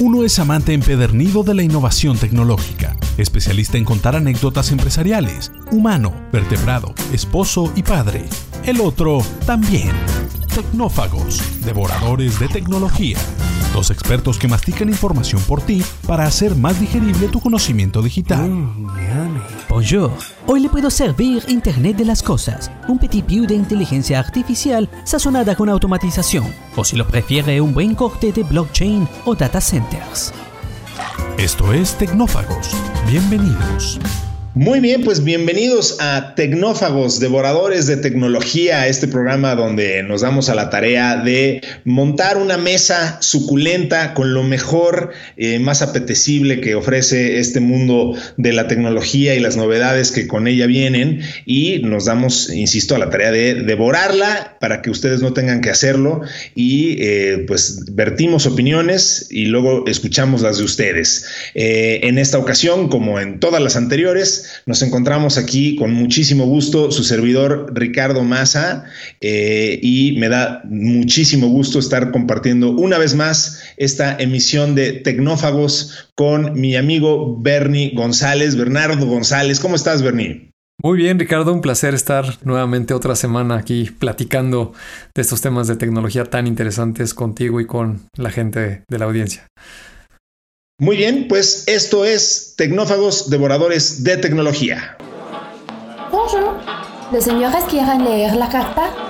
Uno es amante empedernido de la innovación tecnológica, especialista en contar anécdotas empresariales, humano, vertebrado, esposo y padre. El otro también. Tecnófagos, devoradores de tecnología. Dos expertos que mastican información por ti para hacer más digerible tu conocimiento digital. Bonjour. Hoy le puedo servir Internet de las Cosas, un petit view de inteligencia artificial sazonada con automatización, o si lo prefiere, un buen corte de blockchain o data centers. Esto es Tecnófagos. Bienvenidos. Muy bien, pues bienvenidos a Tecnófagos, devoradores de tecnología, este programa donde nos damos a la tarea de montar una mesa suculenta con lo mejor, eh, más apetecible que ofrece este mundo de la tecnología y las novedades que con ella vienen y nos damos, insisto, a la tarea de devorarla para que ustedes no tengan que hacerlo y eh, pues vertimos opiniones y luego escuchamos las de ustedes. Eh, en esta ocasión, como en todas las anteriores, nos encontramos aquí con muchísimo gusto su servidor Ricardo Maza eh, y me da muchísimo gusto estar compartiendo una vez más esta emisión de Tecnófagos con mi amigo Bernie González, Bernardo González. ¿Cómo estás, Bernie? Muy bien, Ricardo, un placer estar nuevamente otra semana aquí platicando de estos temas de tecnología tan interesantes contigo y con la gente de la audiencia. Muy bien, pues esto es Tecnófagos Devoradores de Tecnología. Bonjour. ¿Los señores quieren leer la carta?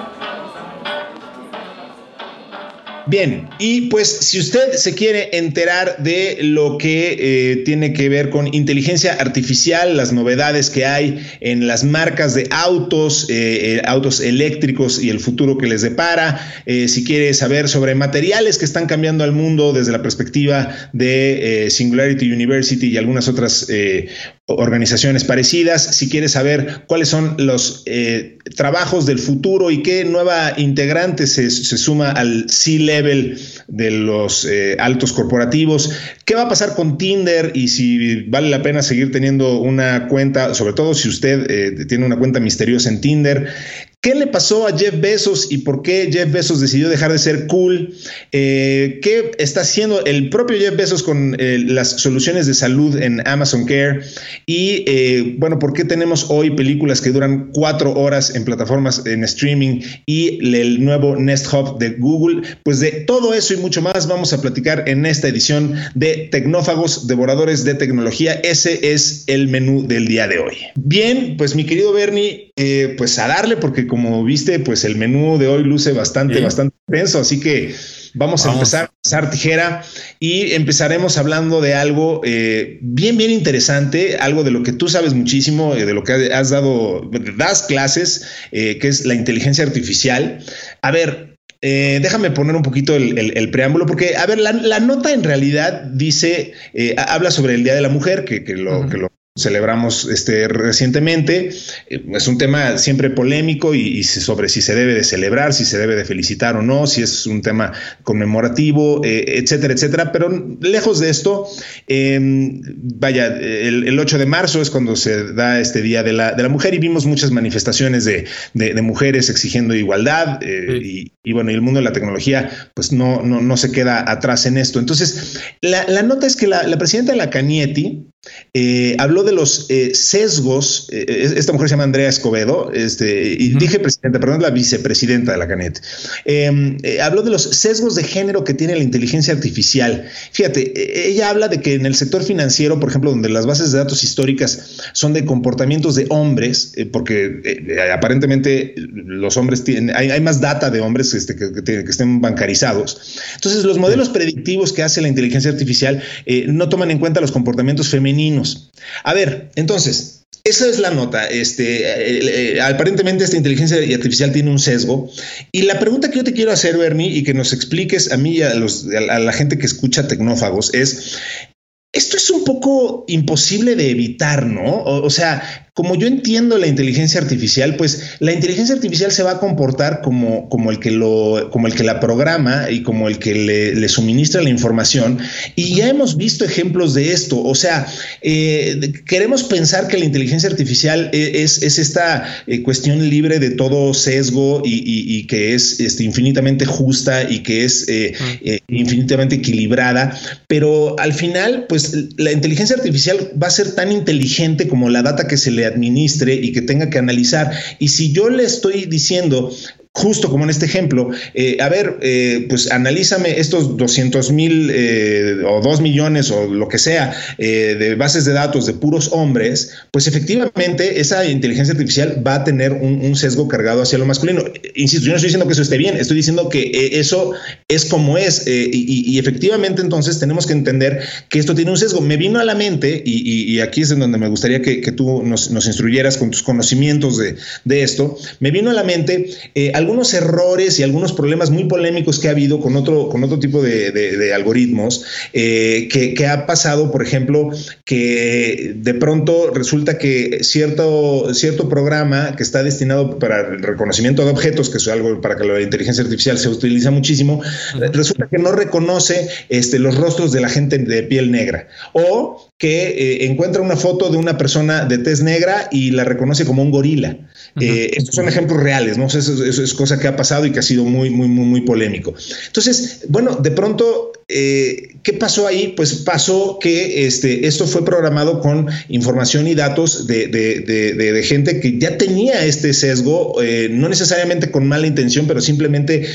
Bien, y pues si usted se quiere enterar de lo que eh, tiene que ver con inteligencia artificial, las novedades que hay en las marcas de autos, eh, eh, autos eléctricos y el futuro que les depara, si quiere saber sobre materiales que están cambiando al mundo desde la perspectiva de Singularity University y algunas otras organizaciones parecidas, si quiere saber cuáles son los trabajos del futuro y qué nueva integrante se, se suma al C-Level de los eh, altos corporativos. ¿Qué va a pasar con Tinder y si vale la pena seguir teniendo una cuenta, sobre todo si usted eh, tiene una cuenta misteriosa en Tinder? ¿Qué le pasó a Jeff Bezos y por qué Jeff Bezos decidió dejar de ser cool? Eh, ¿Qué está haciendo el propio Jeff Bezos con eh, las soluciones de salud en Amazon Care? Y eh, bueno, ¿por qué tenemos hoy películas que duran cuatro horas en plataformas en streaming y el nuevo Nest Hub de Google? Pues de todo eso y mucho más vamos a platicar en esta edición de Tecnófagos, Devoradores de Tecnología. Ese es el menú del día de hoy. Bien, pues mi querido Bernie, pues a darle porque como viste, pues el menú de hoy luce bastante, bastante denso, así que vamos, a empezar a pasar tijera y empezaremos hablando de algo eh, bien, bien interesante, algo de lo que tú sabes muchísimo, eh, de lo que has dado, das clases, eh, que es la inteligencia artificial. A ver, déjame poner un poquito el, preámbulo, porque, a ver, la, nota en realidad dice, habla sobre el Día de la Mujer, que, lo, que lo celebramos este, recientemente. Eh, es un tema siempre polémico y, sobre si se debe de celebrar, si se debe de felicitar o no, si es un tema conmemorativo, eh, etcétera, etcétera. Pero lejos de esto, em, vaya, el, 8 de marzo es cuando se da este Día de la, de la Mujer y vimos muchas manifestaciones de, mujeres exigiendo igualdad eh, y, bueno, y el mundo de la tecnología pues no, no, no se queda atrás en esto. Entonces, la, nota es que la, la presidenta de la Canietti, eh, habló de los eh, sesgos. Eh, esta mujer se llama Andrea Escobedo, este, y dije presidenta, perdón, la vicepresidenta de la CANET. Em, habló de los sesgos de género que tiene la inteligencia artificial. Fíjate, ella habla de que en el sector financiero, por ejemplo, donde las bases de datos históricas son de comportamientos de hombres, porque aparentemente los hombres tienen, hay, más data de hombres este, que, que, estén bancarizados. Entonces, los modelos predictivos que hace la inteligencia artificial no toman en cuenta los comportamientos femeninos a ver, entonces, esa es la nota. Este, eh, aparentemente esta inteligencia artificial tiene un sesgo. Y la pregunta que yo te quiero hacer, Bernie, y que nos expliques a mí y a, la gente que escucha tecnófagos es, ¿esto es un poco imposible de evitar, ¿no? O, sea, como yo entiendo la inteligencia artificial, pues la inteligencia artificial se va a comportar como, como, el, que lo, como el que la programa y como el que le, suministra la información. Y ya hemos visto ejemplos de esto. O sea, eh, queremos pensar que la inteligencia artificial e, es, es esta eh, cuestión libre de todo sesgo y, que es este, infinitamente justa y que es eh, infinitamente equilibrada. Pero al final, pues la inteligencia artificial va a ser tan inteligente como la data que se le administre y que tenga que analizar. Y si yo le estoy diciendo, justo como en este ejemplo, eh, a ver, eh, pues analízame estos 200 mil eh, o 2 millones o lo que sea de bases de datos de puros hombres, pues efectivamente esa inteligencia artificial va a tener un, sesgo cargado hacia lo masculino. Insisto, yo no estoy diciendo que eso esté bien, estoy diciendo que eso es como es y, efectivamente entonces tenemos que entender que esto tiene un sesgo. Me vino a la mente y, aquí es en donde me gustaría que, tú nos, instruyeras con tus conocimientos de, de, esto, me vino a la mente algunos errores y algunos problemas muy polémicos que ha habido con otro, con otro tipo de, algoritmos, eh, que, ha pasado, por ejemplo, que de pronto resulta que cierto, cierto programa que está destinado para el reconocimiento de objetos, que es algo para que la inteligencia artificial se utiliza muchísimo, resulta que no reconoce este, los rostros de la gente de piel negra. O que eh, encuentra una foto de una persona de tez negra y la reconoce como un gorila. Eh, estos son ejemplos reales, ¿no? Eso, es cosa que ha pasado y que ha sido muy, muy, muy, muy polémico. Entonces, bueno, de pronto, eh, ¿qué pasó ahí? Pues pasó que este, esto fue programado con información y datos de, de, gente que ya tenía este sesgo, no necesariamente con mala intención, pero simplemente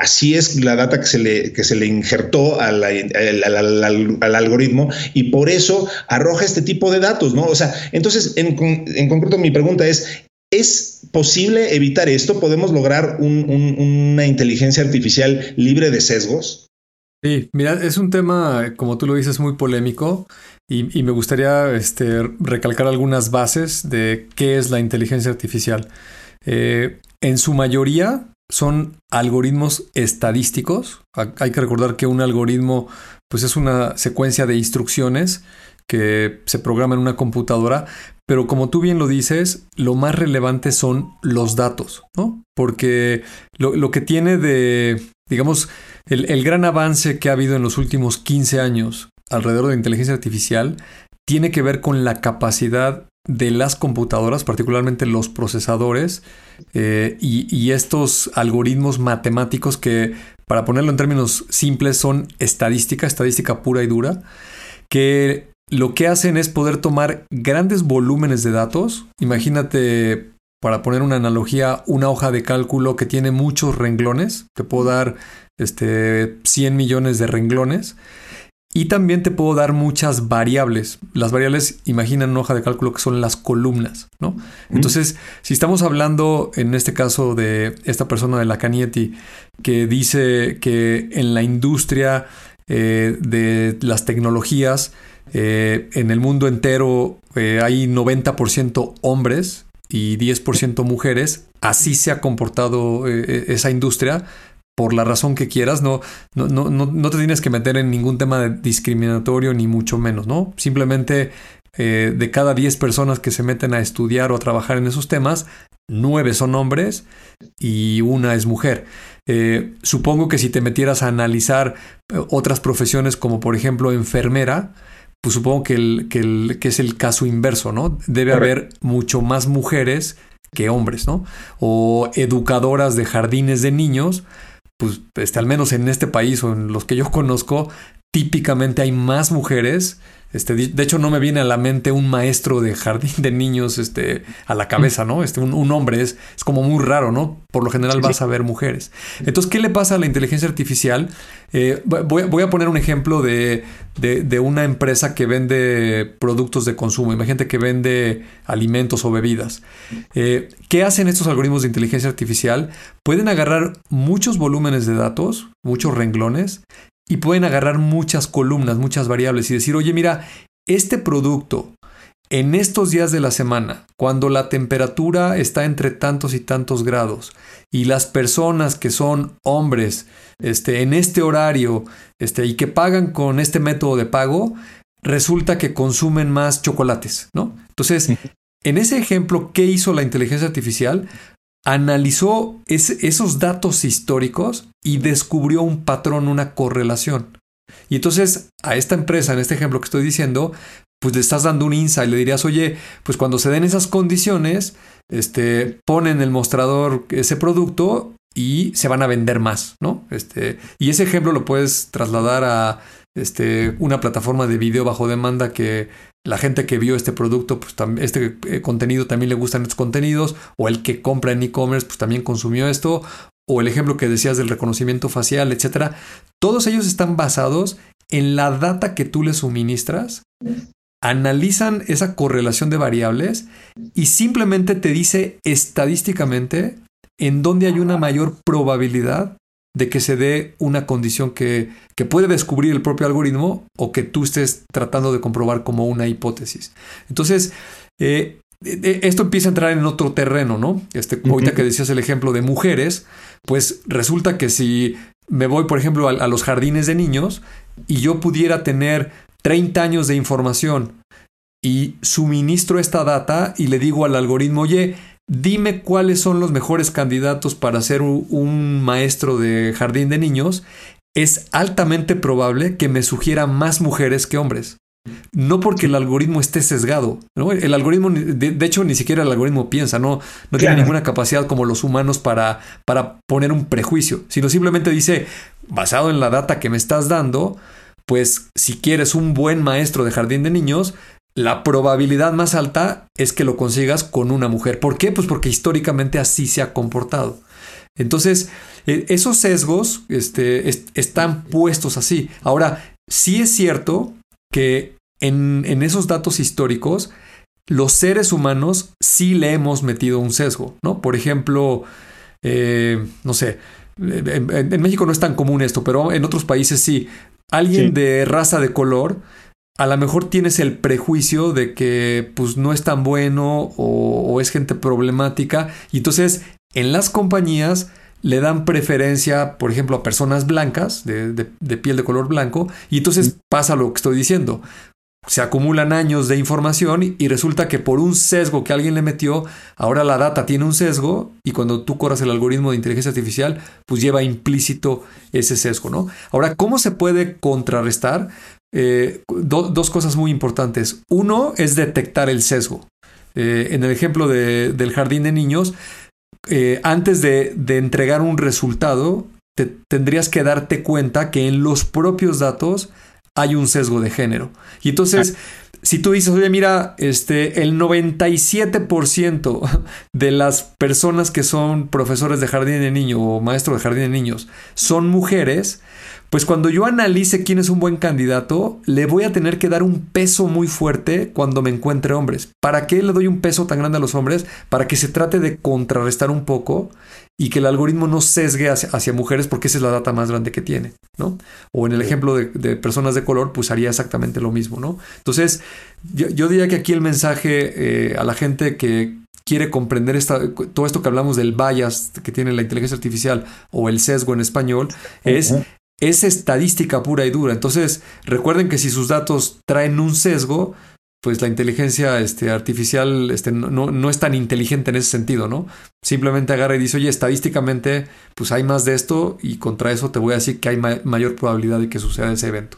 así es la data que se le, que se le injertó al, al algoritmo y por eso arroja este tipo de datos, ¿no? O sea, entonces, en, concreto, mi pregunta es, ¿Es posible evitar esto? ¿Podemos lograr una inteligencia artificial libre de sesgos? Sí, mira, es un tema, como tú lo dices, muy polémico y, me gustaría este, recalcar algunas bases de qué es la inteligencia artificial. Eh, en su mayoría son algoritmos estadísticos. Hay que recordar que un algoritmo pues es una secuencia de instrucciones que se programa en una computadora, pero como tú bien lo dices, lo más relevante son los datos, ¿no? Porque lo, que tiene de, digamos, el, gran avance que ha habido en los últimos 15 años alrededor de inteligencia artificial tiene que ver con la capacidad de las computadoras, particularmente los procesadores eh, y, estos algoritmos matemáticos que, para ponerlo en términos simples, son estadística, estadística pura y dura, que lo que hacen es poder tomar grandes volúmenes de datos. Imagínate, para poner una analogía, una hoja de cálculo que tiene muchos renglones. Te puedo dar este, 100 millones de renglones. Y también te puedo dar muchas variables. Las variables, imaginan una hoja de cálculo que son las columnas, ¿no? Entonces, si estamos hablando en este caso de esta persona de la Canietti, que dice que en la industria eh, de las tecnologías, eh, en el mundo entero eh, hay 90% hombres y 10% mujeres. Así se ha comportado eh, esa industria por la razón que quieras, no, no, no, no, te tienes que meter en ningún tema discriminatorio ni mucho menos, ¿no? Simplemente de cada 10 personas que se meten a estudiar o a trabajar en esos temas, 9 son hombres y una es mujer. supongo que si te metieras a analizar otras profesiones como por ejemplo enfermera, pues supongo que, el, que, el, que es el caso inverso, ¿no? Debe haber mucho más mujeres que hombres, ¿no? O educadoras de jardines de niños, pues este, al menos en este país o en los que yo conozco, típicamente hay más mujeres este, de hecho, no me viene a la mente un maestro de jardín de niños este, a la cabeza, ¿no? Este, un, hombre es, es, como muy raro, ¿no? Por lo general vas a ver mujeres. Entonces, ¿qué le pasa a la inteligencia artificial? Eh, voy, a poner un ejemplo de, una empresa que vende productos de consumo. Imagínate que vende alimentos o bebidas. Eh, ¿Qué hacen estos algoritmos de inteligencia artificial? Pueden agarrar muchos volúmenes de datos, muchos renglones, y pueden agarrar muchas columnas, muchas variables y decir, oye, mira, este producto en estos días de la semana, cuando la temperatura está entre tantos y tantos grados y las personas que son hombres este, en este horario este, y que pagan con este método de pago, resulta que consumen más chocolates, ¿no? Entonces, en ese ejemplo, ¿qué hizo la inteligencia artificial? Analizó esos datos históricos y descubrió un patrón, una correlación. Y entonces a esta empresa, en este ejemplo que estoy diciendo, pues le estás dando un insight, le dirías, oye, pues cuando se den esas condiciones, este, pon en el mostrador ese producto y se van a vender más, ¿no? Este, y ese ejemplo lo puedes trasladar a este, una plataforma de video bajo demanda que la gente que vio este producto, pues este eh, contenido también le gustan estos contenidos, o el que compra en e-commerce, pues también consumió esto, o el ejemplo que decías del reconocimiento facial, etcétera. Todos ellos están basados en la data que tú le suministras, analizan esa correlación de variables y simplemente te dice estadísticamente en dónde hay una mayor probabilidad de que se dé una condición que, que, puede descubrir el propio algoritmo o que tú estés tratando de comprobar como una hipótesis. Entonces, eh, esto empieza a entrar en otro terreno, ¿no? Este, Ahorita que decías el ejemplo de mujeres, pues resulta que si me voy, por ejemplo, a, los jardines de niños y yo pudiera tener 30 años de información y suministro esta data y le digo al algoritmo, oye, dime cuáles son los mejores candidatos para ser un maestro de jardín de niños, es altamente probable que me sugiera más mujeres que hombres. No porque el algoritmo esté sesgado, ¿no? El algoritmo, de, hecho, ni siquiera el algoritmo piensa, no, no tiene ninguna capacidad como los humanos para, para poner un prejuicio, sino simplemente dice, basado en la data que me estás dando, pues si quieres un buen maestro de jardín de niños, la probabilidad más alta es que lo consigas con una mujer. ¿Por qué? Pues porque históricamente así se ha comportado. Entonces, e, esos sesgos este, están puestos así. Ahora, sí es cierto que en, esos datos históricos, los seres humanos sí le hemos metido un sesgo, ¿no? Por ejemplo, eh, no sé, en, México no es tan común esto, pero en otros países sí. Alguien de raza de color a lo mejor tienes el prejuicio de que pues no es tan bueno o, es gente problemática y entonces en las compañías le dan preferencia, por ejemplo, a personas blancas, de, piel de color blanco, y entonces pasa lo que estoy diciendo. Se acumulan años de información y resulta que por un sesgo que alguien le metió, ahora la data tiene un sesgo y cuando tú corras el algoritmo de inteligencia artificial, pues lleva implícito ese sesgo, ¿no? Ahora, ¿cómo se puede contrarrestar? Eh, dos cosas muy importantes. Uno es detectar el sesgo. Eh, en el ejemplo del jardín de niños, eh, antes de, entregar un resultado, tendrías que darte cuenta que en los propios datos hay un sesgo de género. Y entonces, si tú dices, oye, mira, este, el 97% de las personas que son profesores de jardín de niños o maestros de jardín de niños son mujeres, pues cuando yo analice quién es un buen candidato, le voy a tener que dar un peso muy fuerte cuando me encuentre hombres. ¿Para qué le doy un peso tan grande a los hombres? Para que se trate de contrarrestar un poco y que el algoritmo no sesgue hacia, mujeres porque esa es la data más grande que tiene, ¿no? O en el ejemplo de, personas de color, pues haría exactamente lo mismo, ¿no? Entonces, yo, diría que aquí el mensaje eh, a la gente que quiere comprender esta, todo esto que hablamos del bias que tiene la inteligencia artificial o el sesgo en español, es es estadística pura y dura. Entonces, recuerden que si sus datos traen un sesgo, pues la inteligencia este, artificial este, no, no, es tan inteligente en ese sentido, ¿no? Simplemente agarra y dice, oye, estadísticamente, pues hay más de esto y contra eso te voy a decir que hay mayor probabilidad de que suceda ese evento.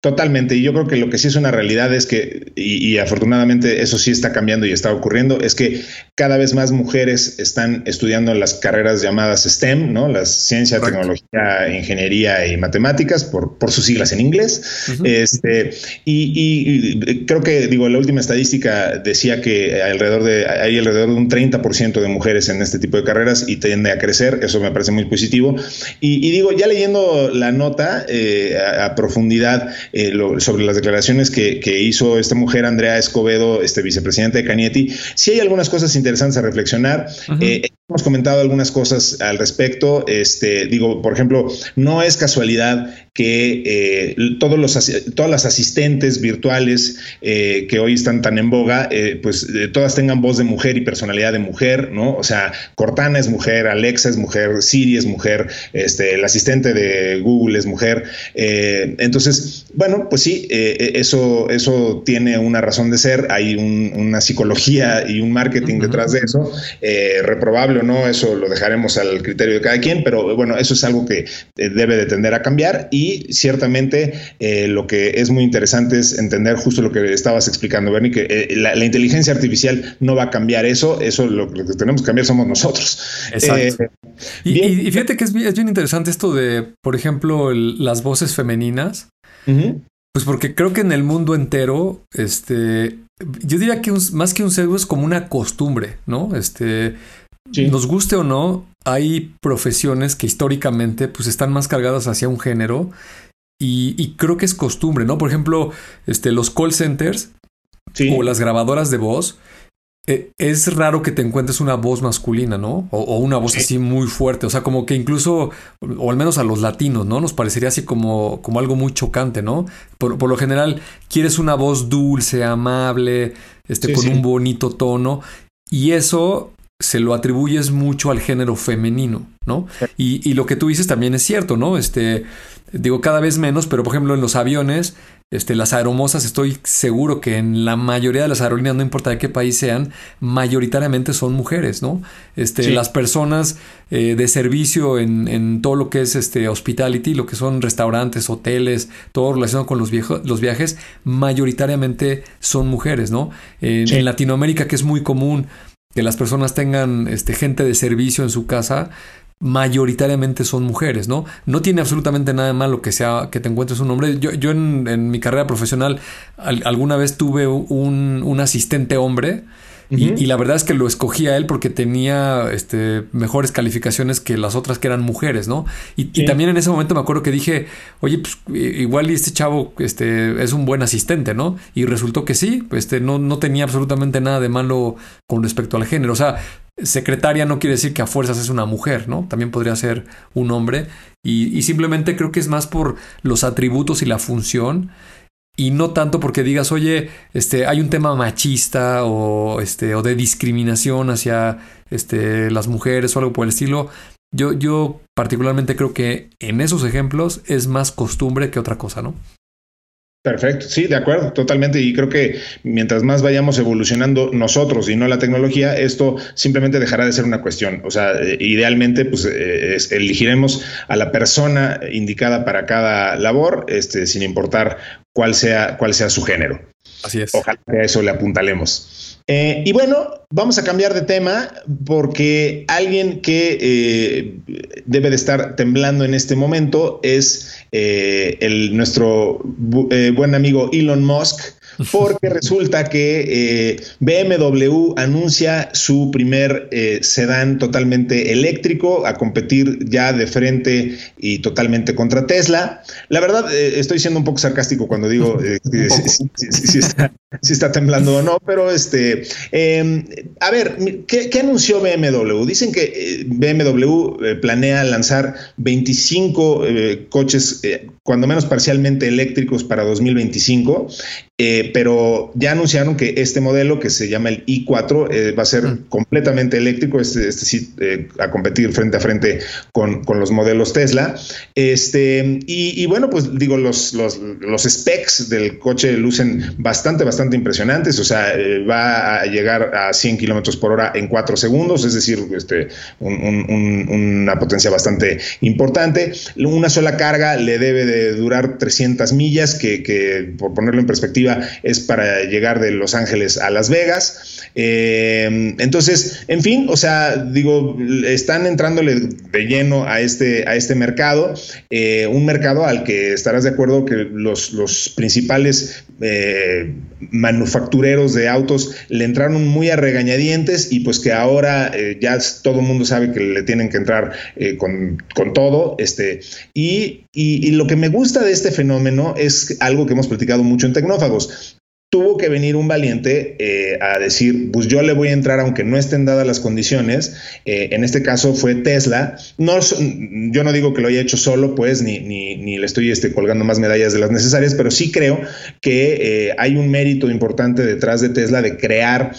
Totalmente, y yo creo que lo que sí es una realidad es que, y, afortunadamente eso sí está cambiando y está ocurriendo, es que cada vez más mujeres están estudiando las carreras llamadas STEM, ¿no? Las ciencia, tecnología, ingeniería y matemáticas, por, por sus siglas en inglés. este, y, creo que, digo, la última estadística decía que alrededor de, hay alrededor de un 30% de mujeres en este tipo de carreras y tiende a crecer, eso me parece muy positivo. Y, digo, ya leyendo la nota eh, a profundidad, eh, sobre las declaraciones que, hizo esta mujer, Andrea Escobedo, este vicepresidente de Canieti. Sí hay algunas cosas interesantes a reflexionar. Eh, hemos comentado algunas cosas al respecto. Este, digo, por ejemplo, no es casualidad que eh, todos los, todas las asistentes virtuales eh, que hoy están tan en boga, eh, pues todas tengan voz de mujer y personalidad de mujer, ¿no? O sea, Cortana es mujer, Alexa es mujer, Siri es mujer, este, el asistente de Google es mujer. entonces, bueno, pues sí, eso, eso tiene una razón de ser, hay una psicología y un marketing detrás de eso, reprobable o no, eso lo dejaremos al criterio de cada quien, pero bueno, eso es algo que debe de tender a cambiar y ciertamente eh, lo que es muy interesante es entender justo lo que estabas explicando, Bernie, que eh, la, inteligencia artificial no va a cambiar eso, eso lo, que tenemos que cambiar somos nosotros. Exacto. Eh, y, fíjate que es, bien interesante esto de, por ejemplo, las voces femeninas. Pues porque creo que en el mundo entero, este, yo diría que más que un sesgo es como una costumbre, ¿no? Este, nos guste o no, hay profesiones que históricamente pues están más cargadas hacia un género y, creo que es costumbre, ¿no? Por ejemplo, este, los call centers o las grabadoras de voz. Eh, es raro que te encuentres una voz masculina, ¿no? O, una voz así muy fuerte. O sea, como que incluso, o al menos a los latinos, ¿no? Nos parecería así como, como algo muy chocante, ¿no? Por, lo general, quieres una voz dulce, amable, este, con un bonito tono. Y eso se lo atribuyes mucho al género femenino, ¿no? Y, y, lo que tú dices también es cierto, ¿no? Este, digo, cada vez menos, pero por ejemplo en los aviones, este, las aeromosas, estoy seguro que en la mayoría de las aerolíneas, no importa de qué país sean, mayoritariamente son mujeres, ¿no? Este, Las personas eh, de servicio en, en, todo lo que es este, hospitality, lo que son restaurantes, hoteles, todo relacionado con los viajes, mayoritariamente son mujeres, ¿no? En Latinoamérica, que es muy común que las personas tengan este, gente de servicio en su casa, mayoritariamente son mujeres, ¿no? No tiene absolutamente nada de malo que sea que te encuentres un hombre. Yo, yo en, mi carrera profesional alguna vez tuve un, un asistente hombre y, la verdad es que lo escogí a él porque tenía este, mejores calificaciones que las otras que eran mujeres, ¿no? Y, también en ese momento me acuerdo que dije, oye, pues igual este chavo este, es un buen asistente, ¿no? Y resultó que sí, este, no, no tenía absolutamente nada de malo con respecto al género. O sea, secretaria no quiere decir que a fuerzas es una mujer, ¿no? También podría ser un hombre. Y, y simplemente creo que es más por los atributos y la función y no tanto porque digas, oye, este, hay un tema machista o, este, o de discriminación hacia este, las mujeres o algo por el estilo. Yo, yo particularmente creo que en esos ejemplos es más costumbre que otra cosa, ¿no? Perfecto, sí, de acuerdo, totalmente. Y creo que mientras más vayamos evolucionando nosotros y no la tecnología, esto simplemente dejará de ser una cuestión. O sea, eh, idealmente, pues eh, elegiremos a la persona indicada para cada labor, este, sin importar cuál sea, cuál sea su género. Así es. Ojalá que a eso le apuntalemos. Eh, y bueno, vamos a cambiar de tema porque alguien que eh, debe de estar temblando en este momento es eh, el, nuestro buen amigo Elon Musk porque resulta que eh, BMW anuncia su primer eh, sedán totalmente eléctrico a competir ya de frente y totalmente contra Tesla. La verdad, eh, estoy siendo un poco sarcástico cuando digo si, está, temblando o no, pero este, em, a ver, ¿qué, anunció BMW? Dicen que BMW planea lanzar 25 coches, cuando menos parcialmente eléctricos para 2025. Eh, pero ya anunciaron que este modelo, que se llama el i4, eh, va a ser mm. completamente eléctrico, este, este sí, eh, a competir frente a frente con, los modelos Tesla. Este, y, bueno, pues digo, los, los, specs del coche lucen bastante, bastante impresionantes, o sea, va a llegar a 100 kilómetros por hora en 4 segundos, es decir, este, una potencia bastante importante. Una sola carga le debe de durar 300 millas, que, que por ponerlo en perspectiva, es para llegar de Los Ángeles a Las Vegas. Eh, entonces, en fin, o sea, digo, están entrándole de lleno a este, a este mercado, eh, un mercado al que estarás de acuerdo que los, los principales eh, manufactureros de autos le entraron muy a regañadientes y pues que ahora ya todo el mundo sabe que le tienen que entrar con, todo. Este, y, y lo que me gusta de este fenómeno es algo que hemos platicado mucho en Tecnófagos tuvo que venir un valiente eh, a decir, pues yo le voy a entrar aunque no estén dadas las condiciones. Eh, en este caso fue Tesla. No, yo no digo que lo haya hecho solo, pues, ni, ni, ni le estoy este, colgando más medallas de las necesarias, pero sí creo que eh, hay un mérito importante detrás de Tesla de crear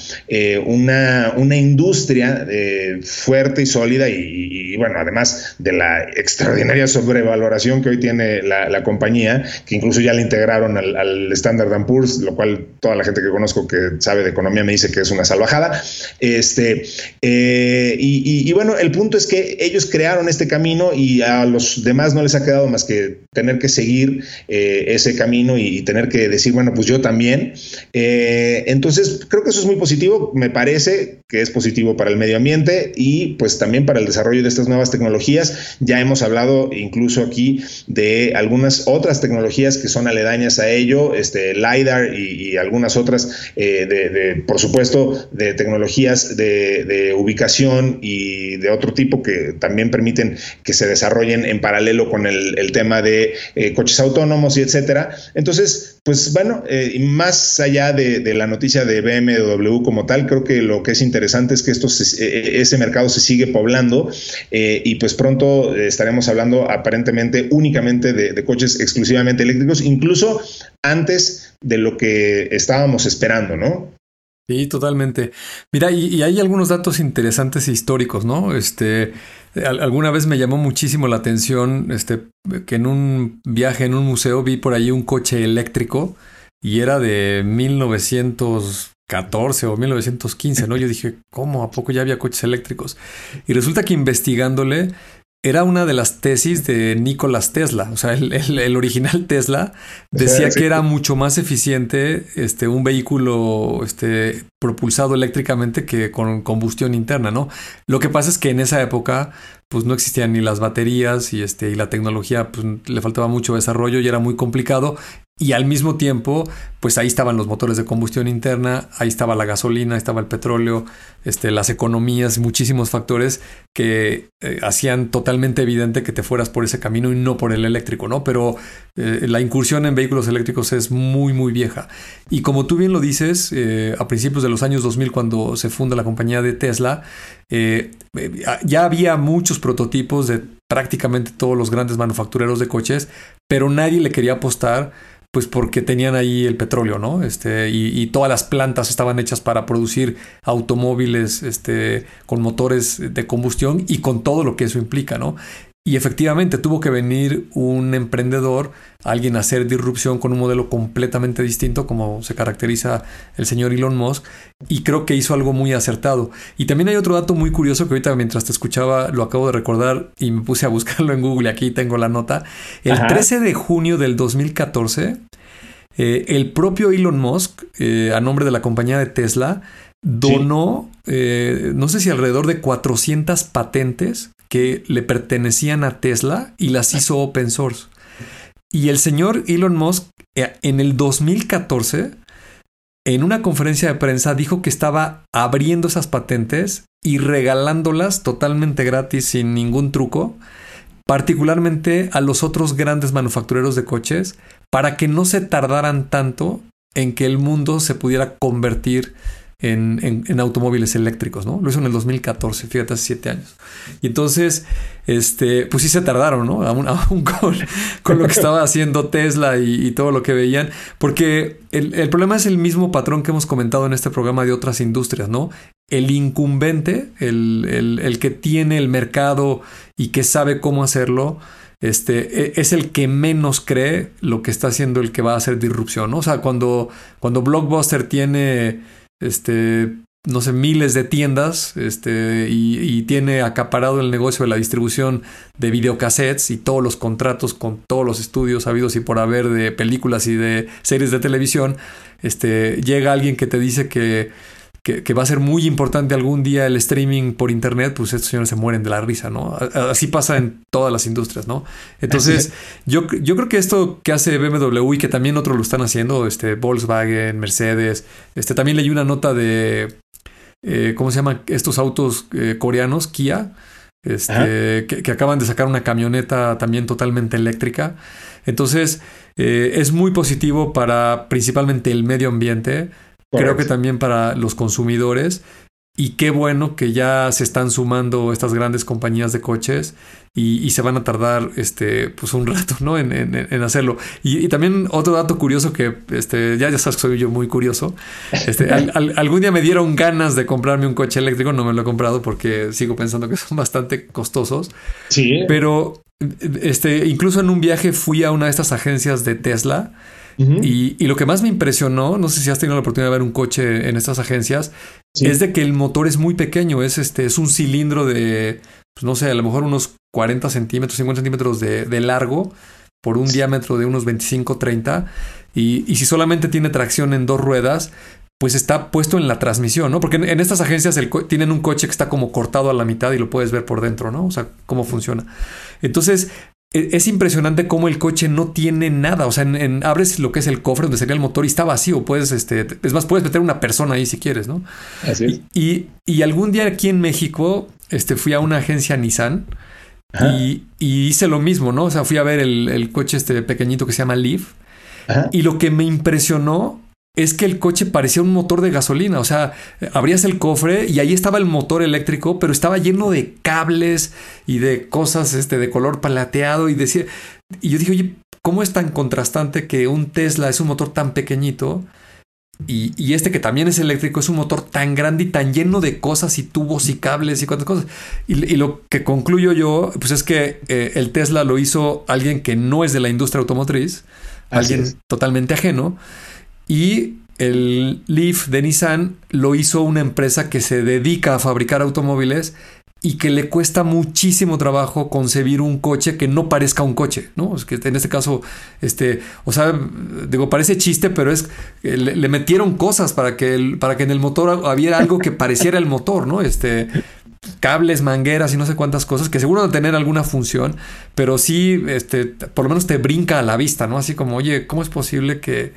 una, una, industria fuerte y sólida y, bueno, además de la extraordinaria sobrevaloración que hoy tiene la, compañía, que incluso ya le integraron al, al Standard Poor's, lo cual toda la gente que conozco que sabe de economía me dice que es una salvajada. Este, eh, y, bueno, el punto es que ellos crearon este camino y a los demás no les ha quedado más que tener que seguir eh, ese camino y, tener que decir, bueno, pues yo también. Eh, entonces, creo que eso es muy positivo. Me parece que es positivo para el medio ambiente y pues también para el desarrollo de estas nuevas tecnologías. Ya hemos hablado incluso aquí de algunas otras tecnologías que son aledañas a ello, este LiDAR y y algunas otras, eh, de, por supuesto, de tecnologías de, ubicación y de otro tipo que también permiten que se desarrollen en paralelo con el, tema de eh, coches autónomos y etcétera. Entonces, pues bueno, eh, más allá de, la noticia de BMW como tal, creo que lo que es interesante es que esto ese mercado se sigue poblando y pues pronto estaremos hablando aparentemente únicamente de coches exclusivamente eléctricos, incluso antes de lo que estábamos esperando, ¿no? Sí, totalmente. Mira, y, hay algunos datos interesantes e históricos, ¿no? Este, alguna vez me llamó muchísimo la atención, este, que en un viaje en un museo vi por ahí un coche eléctrico y era de 1914 o 1915, ¿no? Yo dije, ¿cómo? ¿A poco ya había coches eléctricos? Y resulta que investigándole, era una de las tesis de Nikola Tesla. O sea, el, original Tesla decía que era mucho más eficiente este, un vehículo este, propulsado eléctricamente que con combustión interna, ¿no? Lo que pasa es que en esa época pues no existían ni las baterías y, este, y la tecnología pues, le faltaba mucho desarrollo y era muy complicado y al mismo tiempo, pues ahí estaban los motores de combustión interna, ahí estaba la gasolina, estaba el petróleo, este, las economías, muchísimos factores que eh, hacían totalmente evidente que te fueras por ese camino y no por el eléctrico, ¿no? Pero eh, la incursión en vehículos eléctricos es muy, muy vieja. Y como tú bien lo dices, eh, a principios de los años 2000, cuando se funda la compañía de Tesla, ya había muchos prototipos de prácticamente todos los grandes manufactureros de coches, pero nadie le quería apostar pues porque tenían ahí el petróleo, ¿no? Este, y, todas las plantas estaban hechas para producir automóviles este, con motores de combustión y con todo lo que eso implica, ¿no? Y efectivamente tuvo que venir un emprendedor, alguien a hacer disrupción con un modelo completamente distinto, como se caracteriza el señor Elon Musk, y creo que hizo algo muy acertado. Y también hay otro dato muy curioso que ahorita mientras te escuchaba lo acabo de recordar y me puse a buscarlo en Google y aquí tengo la nota. El 13 de junio del 2014, eh, el propio Elon Musk, eh, a nombre de la compañía de Tesla, donó, eh, no sé si alrededor de 400 patentes que le pertenecían a Tesla y las hizo open source. Y el señor Elon Musk eh, en el 2014, en una conferencia de prensa, dijo que estaba abriendo esas patentes y regalándolas totalmente gratis, sin ningún truco, particularmente a los otros grandes manufactureros de coches, para que no se tardaran tanto en que el mundo se pudiera convertir en, automóviles eléctricos, ¿no? Lo hizo en el 2014, fíjate, hace siete años. Y entonces, este, pues sí se tardaron, ¿no? Aún, con, lo que estaba haciendo Tesla y, todo lo que veían, porque el, problema es el mismo patrón que hemos comentado en este programa de otras industrias, ¿no? El incumbente, el, el que tiene el mercado y que sabe cómo hacerlo, este, e, es el que menos cree lo que está haciendo el que va a hacer disrupción. ¿no? O sea, cuando, cuando Blockbuster tiene este, no sé, miles de tiendas este, y, tiene acaparado el negocio de la distribución de videocassettes y todos los contratos con todos los estudios habidos y por haber de películas y de series de televisión, este, llega alguien que te dice que que, va a ser muy importante algún día el streaming por internet, pues estos señores se mueren de la risa, ¿no? Así pasa en todas las industrias, ¿no? Entonces, yo, yo creo que esto que hace BMW y que también otros lo están haciendo, este, Volkswagen, Mercedes, este, también leí una nota de, eh, ¿cómo se llaman estos autos eh, coreanos? Kia, este, que, acaban de sacar una camioneta también totalmente eléctrica. Entonces, eh, es muy positivo para principalmente el medio ambiente, creo que también para los consumidores. Y qué bueno que ya se están sumando estas grandes compañías de coches y, se van a tardar este, pues un rato ¿no? en, en, hacerlo. Y, también otro dato curioso que este, ya, ya sabes que soy yo muy curioso. Este, algún día me dieron ganas de comprarme un coche eléctrico, no me lo he comprado porque sigo pensando que son bastante costosos. Sí. Pero este, incluso en un viaje fui a una de estas agencias de Tesla y, lo que más me impresionó, no sé si has tenido la oportunidad de ver un coche en estas agencias, es de que el motor es muy pequeño, es, este, es un cilindro de, pues no sé, a lo mejor unos 40 centímetros, 50 centímetros de, largo por un diámetro de unos 25, 30. Y, y si solamente tiene tracción en dos ruedas, pues está puesto en la transmisión, ¿no? Porque en, estas agencias tienen un coche que está como cortado a la mitad y lo puedes ver por dentro, ¿no? O sea, cómo funciona. Entonces, es impresionante cómo el coche no tiene nada. O sea, en, abres lo que es el cofre donde sería el motor y está vacío. Puedes, este, es más, puedes meter una persona ahí si quieres, ¿no? Así Y, y, algún día aquí en México, este, fui a una agencia Nissan y, hice lo mismo, ¿no? O sea, fui a ver el, coche este pequeñito que se llama Leaf. Y lo que me impresionó es que el coche parecía un motor de gasolina. O sea, abrías el cofre y ahí estaba el motor eléctrico, pero estaba lleno de cables y de cosas este, de color palateado. Y decía. Y yo dije, oye, ¿cómo es tan contrastante que un Tesla es un motor tan pequeñito? Y, este que también es eléctrico es un motor tan grande y tan lleno de cosas y tubos y cables y cuantas cosas. Y, lo que concluyo yo, pues es que eh, el Tesla lo hizo alguien que no es de la industria automotriz, alguien totalmente ajeno. Y el Leaf de Nissan lo hizo una empresa que se dedica a fabricar automóviles y que le cuesta muchísimo trabajo concebir un coche que no parezca un coche, ¿no? Es que en este caso, este, o sea, digo, parece chiste, pero es, le, metieron cosas para que, para que en el motor hubiera algo que pareciera el motor, ¿no? Este, cables, mangueras y no sé cuántas cosas que seguro van a tener alguna función, pero sí, este, por lo menos te brinca a la vista, ¿no? Así como, oye, ¿cómo es posible que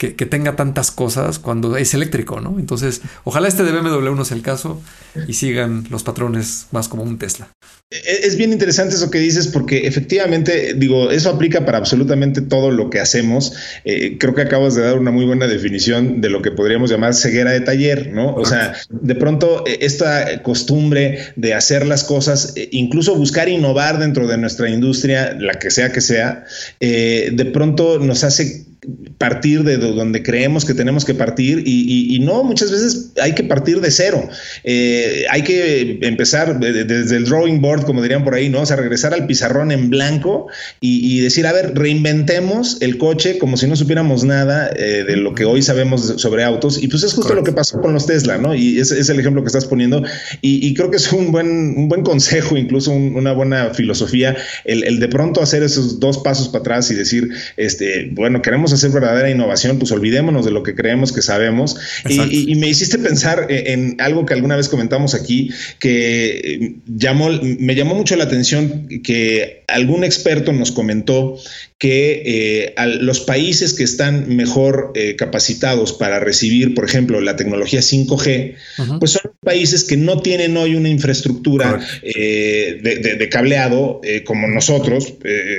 que, tenga tantas cosas cuando es eléctrico, ¿no? Entonces, ojalá este de BMW no sea el caso y sigan los patrones más como un Tesla. E-, es bien interesante eso que dices porque efectivamente, digo, eso aplica para absolutamente todo lo que hacemos. Eh, creo que acabas de dar una muy buena definición de lo que podríamos llamar ceguera de taller, ¿no? O sea, de pronto eh, esta costumbre de hacer las cosas, eh, incluso buscar innovar dentro de nuestra industria, la que sea que sea, de pronto nos hace partir de donde creemos que tenemos que partir y, no, muchas veces hay que partir de cero. Eh, hay que empezar desde el drawing board, como dirían por ahí, ¿no? O sea, regresar al pizarrón en blanco y, decir, a ver, reinventemos el coche como si no supiéramos nada eh, de lo que hoy sabemos sobre autos. Y pues es justo lo que pasó con los Tesla, ¿no? Y ese es el ejemplo que estás poniendo. Y, creo que es un buen, un buen consejo, incluso una buena filosofía, el, el de pronto hacer esos dos pasos para atrás y decir, este, bueno, queremos hacer verdadera innovación, pues olvidémonos de lo que creemos que sabemos. Y, me hiciste pensar en, algo que alguna vez comentamos aquí, que eh, llamó, me llamó mucho la atención que algún experto nos comentó que eh, los países que están mejor eh, capacitados para recibir, por ejemplo, la tecnología 5G, pues son países que no tienen hoy una infraestructura eh, de, cableado como nosotros,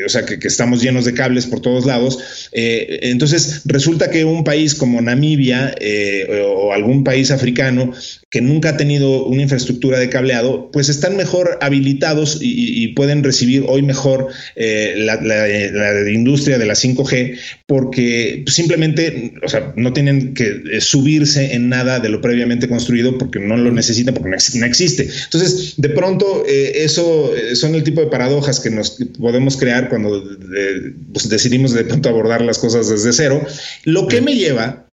o sea, que, que, estamos llenos de cables por todos lados. entonces, resulta que un país como Namibia o algún país africano que nunca ha tenido una infraestructura de cableado, pues están mejor habilitados y, pueden recibir hoy mejor eh, la, industria de la 5G porque simplemente, o sea, no tienen que eh, subirse en nada de lo previamente construido porque no lo necesitan, porque no, existe. Entonces, de pronto, eh, eso son el tipo de paradojas que nos podemos crear cuando pues, decidimos de pronto abordar las cosas desde cero, lo que me lleva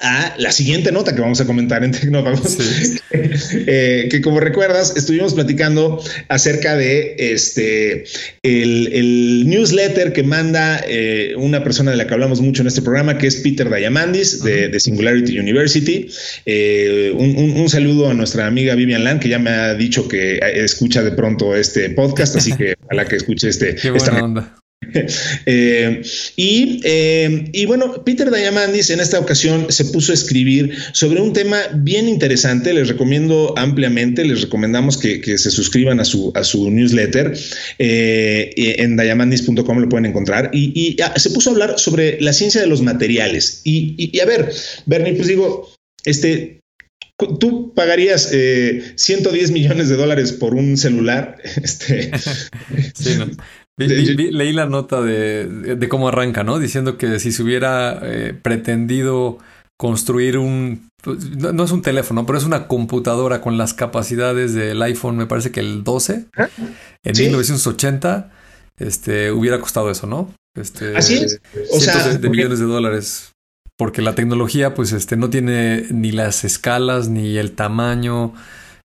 a la siguiente nota que vamos a comentar en Tecnópagos, eh, que como recuerdas, estuvimos platicando acerca de este el, newsletter que manda eh, una persona de la que hablamos mucho en este programa, que es Peter Diamandis de, Singularity University. Eh, un, saludo a nuestra amiga Vivian Land, que ya me ha dicho que escucha de pronto este podcast, así que a la que escuche este, Qué buena onda. Eh, y, eh, y, bueno, Peter Diamandis en esta ocasión se puso a escribir sobre un tema bien interesante. Les recomiendo ampliamente, les recomendamos que, se suscriban a su, newsletter. Eh, en diamandis.com lo pueden encontrar. Y, ah, se puso a hablar sobre la ciencia de los materiales. Y, a ver, Bernie, pues digo, este, ¿Tú pagarías 110 millones de dólares por un celular? Este, sí, no leí la nota de, cómo arranca, ¿no? Diciendo que si se hubiera eh, pretendido construir un... Pues, no, es un teléfono, pero es una computadora con las capacidades del iPhone, me parece que el 12, en 1980, este, hubiera costado eso, ¿no? Este, Así es. O sea, de, millones de dólares. Porque la tecnología, pues, este, no tiene ni las escalas, ni el tamaño,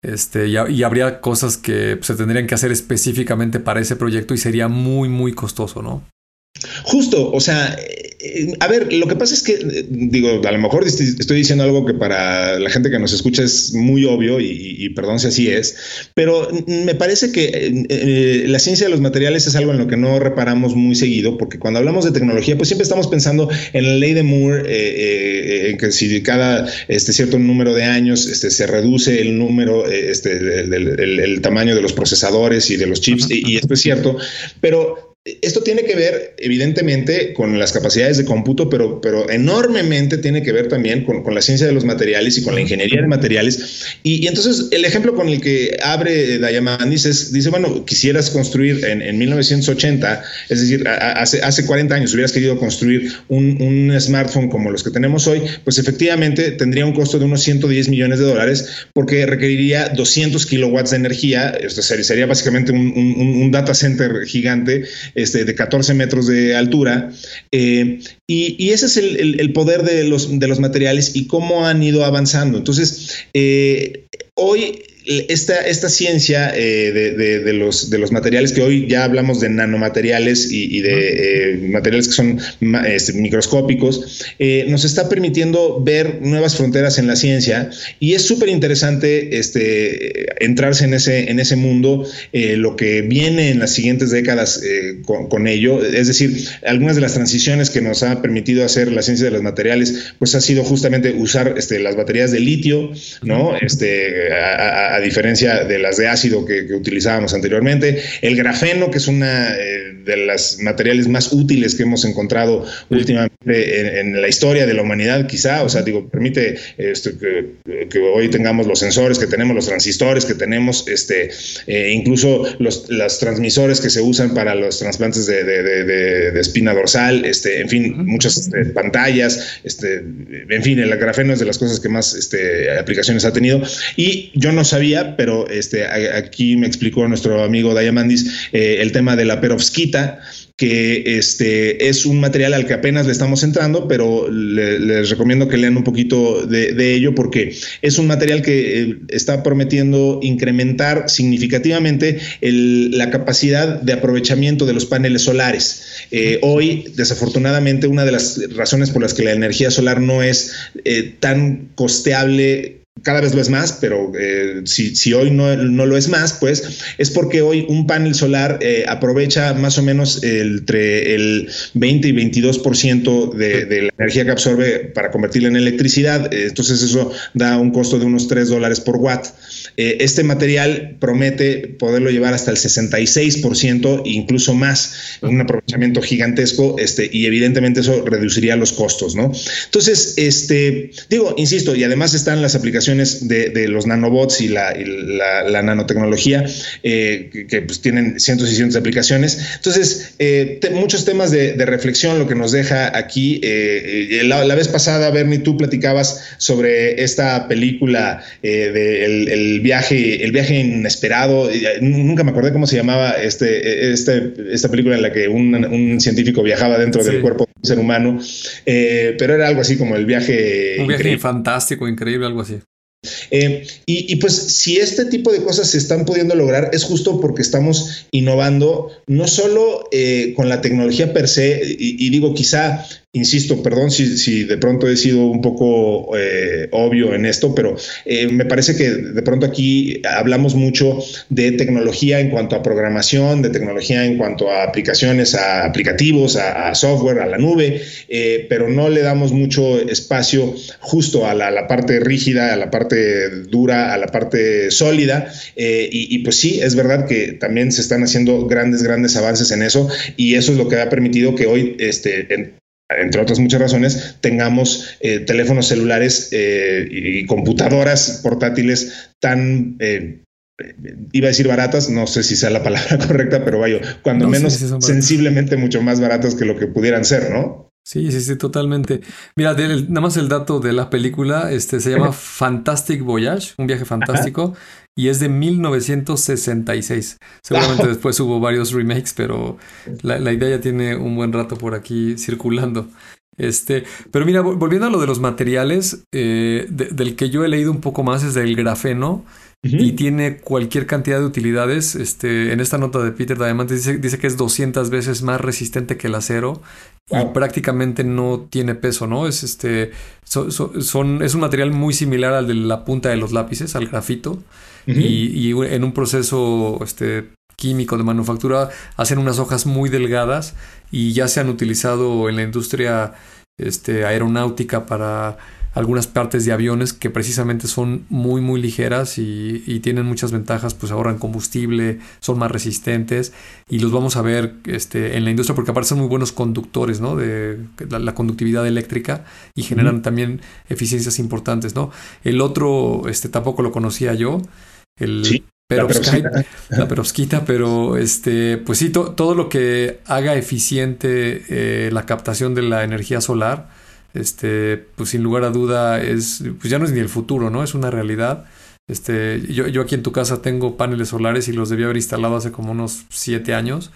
este, y, habría cosas que se tendrían que hacer específicamente para ese proyecto y sería muy, muy costoso, ¿no? Justo, o sea, eh, a ver, lo que pasa es que, eh, digo, a lo mejor estoy diciendo algo que para la gente que nos escucha es muy obvio y, perdón si así es, pero me parece que eh, la ciencia de los materiales es algo en lo que no reparamos muy seguido, porque cuando hablamos de tecnología, pues siempre estamos pensando en la ley de Moore, en que si cada este, cierto número de años este, se reduce el número, este, el, tamaño de los procesadores y de los chips, y esto es cierto, pero esto tiene que ver, evidentemente, con las capacidades de cómputo, pero, pero enormemente tiene que ver también con, la ciencia de los materiales y con la ingeniería de materiales. Y, entonces, el ejemplo con el que abre Diamandis es, dice, bueno, quisieras construir en, 1980, es decir, hace, hace 40 años hubieras querido construir un, smartphone como los que tenemos hoy, pues efectivamente tendría un costo de unos 110 millones de dólares porque requeriría 200 kilowatts de energía, esto sería, sería básicamente un, un data center gigante este, de 14 metros de altura. Eh, y, ese es el, poder de los, de los materiales y cómo han ido avanzando. Entonces, eh, hoy esta, esta ciencia eh, de, los, de los materiales que hoy ya hablamos de nanomateriales y, de eh, materiales que son este, microscópicos, eh, nos está permitiendo ver nuevas fronteras en la ciencia y es súper interesante este, entrarse en ese, en ese mundo, lo que viene en las siguientes décadas con, ello, es decir, algunas de las transiciones que nos ha permitido hacer la ciencia de los materiales, pues ha sido justamente usar este, las baterías de litio, ¿no? Este, a, a diferencia de las de ácido que, utilizábamos anteriormente. El grafeno, que es una eh, de los materiales más útiles que hemos encontrado últimamente en, la historia de la humanidad, quizá, o sea, digo, permite este, que, hoy tengamos los sensores que tenemos, los transistores que tenemos, este, eh, incluso los, transmisores que se usan para los trasplantes de, espina dorsal, este, en fin, muchas este, pantallas, este, en fin, el grafeno es de las cosas que más este, aplicaciones ha tenido. Y yo no sabía pero este, aquí me explicó nuestro amigo Diamandis eh, el tema de la perovskita, que este, es un material al que apenas le estamos entrando, pero les recomiendo que lean un poquito de, ello porque es un material que eh, está prometiendo incrementar significativamente la capacidad de aprovechamiento de los paneles solares. Eh, hoy, desafortunadamente, una de las razones por las que la energía solar no es tan costeable cada vez lo es más, pero eh, si, hoy no, lo es más, pues es porque hoy un panel solar eh, aprovecha más o menos entre el 20 y 22% de, de la energía que absorbe para convertirla en electricidad. Eh, entonces eso da un costo de unos 3 dólares por watt. Eh, este material promete poderlo llevar hasta el 66%, incluso más, un aprovechamiento gigantesco, este, y evidentemente eso reduciría los costos, ¿no? Entonces, este, digo, insisto, y además están las aplicaciones de, los nanobots y la, nanotecnología, eh, que, pues, tienen cientos y cientos de aplicaciones. Entonces, eh, muchos temas de, reflexión, lo que nos deja aquí. La, vez pasada, Bernie, tú platicabas sobre esta película del de viaje, el viaje inesperado. Nunca me acordé cómo se llamaba este, este, esta película en la que un, científico viajaba dentro del cuerpo de un ser humano, eh, pero era algo así como el viaje. Un viaje fantástico, increíble, algo así. Eh, y, pues si este tipo de cosas se están pudiendo lograr es justo porque estamos innovando no solo eh, con la tecnología per se, y, digo quizá insisto, perdón si, de pronto he sido un poco eh, obvio en esto, pero eh, me parece que de pronto aquí hablamos mucho de tecnología en cuanto a programación, de tecnología en cuanto a aplicaciones, a aplicativos, a, software, a la nube, eh, pero no le damos mucho espacio justo a la, parte rígida, a la parte dura, a la parte sólida. Y, y, pues sí, es verdad que también se están haciendo grandes, grandes avances en eso y eso es lo que ha permitido que hoy este, en, entre otras muchas razones, tengamos eh, teléfonos celulares eh, y computadoras portátiles tan, eh, iba a decir baratas, no sé si sea la palabra correcta, pero vaya, cuando menos sensiblemente mucho más baratas que lo que pudieran ser, ¿no? Sí, sí, sí, totalmente. Mira, nada más el dato de la película, este se llama Fantastic Voyage, un viaje fantástico, y es de 1966. Seguramente después hubo varios remakes, pero la, idea ya tiene un buen rato por aquí circulando. Este, pero mira, volviendo a lo de los materiales, eh, del que yo he leído un poco más es del grafeno y tiene cualquier cantidad de utilidades. Este, en esta nota de Peter Diamant dice, dice que es 200 veces más resistente que el acero y prácticamente no tiene peso, ¿no? Es, este, son, es un material muy similar al de la punta de los lápices, al grafito, y, en un proceso este, químico de manufactura hacen unas hojas muy delgadas y ya se han utilizado en la industria este, aeronáutica para algunas partes de aviones que precisamente son muy muy ligeras y, tienen muchas ventajas, pues ahorran combustible, son más resistentes y los vamos a ver este, en la industria porque aparte son muy buenos conductores ¿no? de la, conductividad eléctrica y generan también eficiencias importantes. ¿no? El otro este, tampoco lo conocía yo, el perovskita, la perovskita, pero este, pues sí, todo lo que haga eficiente eh, la captación de la energía solar este, pues sin lugar a duda es, pues ya no es ni el futuro, ¿no? Es una realidad. Este, yo, yo aquí en tu casa tengo paneles solares y los debí haber instalado hace como unos siete años.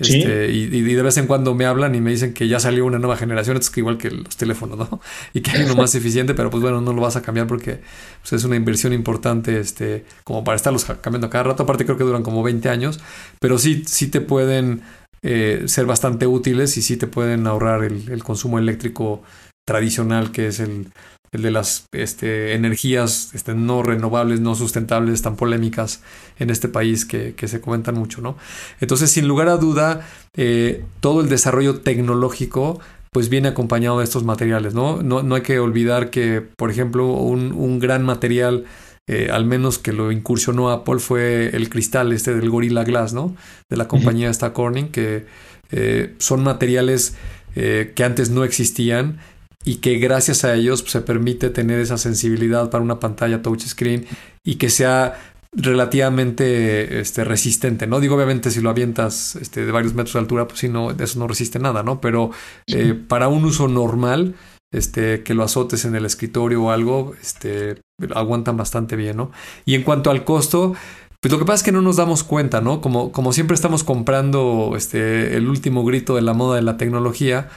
Este, y, de vez en cuando me hablan y me dicen que ya salió una nueva generación, es que igual que los teléfonos, ¿no? Y que hay uno más eficiente, pero pues bueno, no lo vas a cambiar porque pues, es una inversión importante, este, como para estarlos cambiando cada rato. Aparte creo que duran como 20 años, pero sí, sí te pueden eh, ser bastante útiles y sí te pueden ahorrar el, el consumo eléctrico tradicional que es el, de las este, energías este, no renovables, no sustentables, tan polémicas en este país que, se comentan mucho, ¿no? Entonces, sin lugar a duda, eh, todo el desarrollo tecnológico pues viene acompañado de estos materiales, ¿no? No, hay que olvidar que, por ejemplo, un, gran material, eh, al menos que lo incursionó Apple, fue el cristal este del Gorilla Glass, ¿no? De la compañía esta Corning, que eh, son materiales que antes no existían y que gracias a ellos se permite tener esa sensibilidad para una pantalla touchscreen y que sea relativamente este, resistente, ¿no? Digo, obviamente si lo avientas este, de varios metros de altura, pues sí, no, eso no resiste nada, ¿no? Pero eh, para un uso normal, este, que lo azotes en el escritorio o algo, este, aguantan bastante bien, ¿no? Y en cuanto al costo, pues lo que pasa es que no nos damos cuenta, ¿no? Como, como siempre estamos comprando este, el último grito de la moda de la tecnología,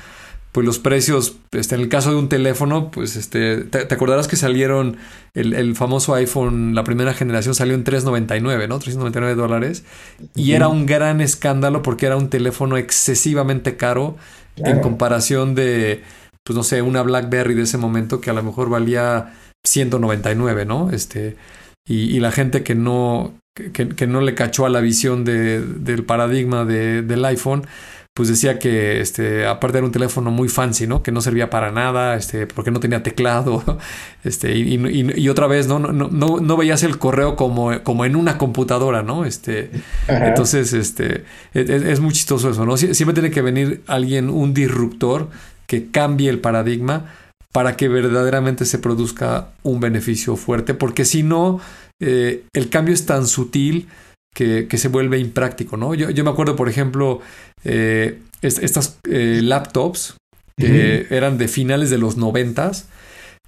pues los precios, este, en el caso de un teléfono, pues este, te, acordarás que salieron el, famoso iPhone, la primera generación salió en 399, ¿no? 399 dólares. Y era un gran escándalo porque era un teléfono excesivamente caro en comparación de, pues no sé, una BlackBerry de ese momento que a lo mejor valía 199, ¿no? Este, y, la gente que no, que, no le cachó a la visión de, del paradigma de, del iPhone, pues decía que este, aparte era un teléfono muy fancy, ¿no? Que no servía para nada, este, porque no tenía teclado, este, y, y, otra vez, ¿no? No, no, no veías el correo como, como en una computadora, ¿no? Este, entonces, este, es, es, muy chistoso eso, ¿no? Siempre tiene que venir alguien, un disruptor, que cambie el paradigma para que verdaderamente se produzca un beneficio fuerte, porque si no, eh, el cambio es tan sutil que, se vuelve impráctico, ¿no? Yo, yo me acuerdo, por ejemplo, eh, estas eh, laptops que eran de finales de los noventas,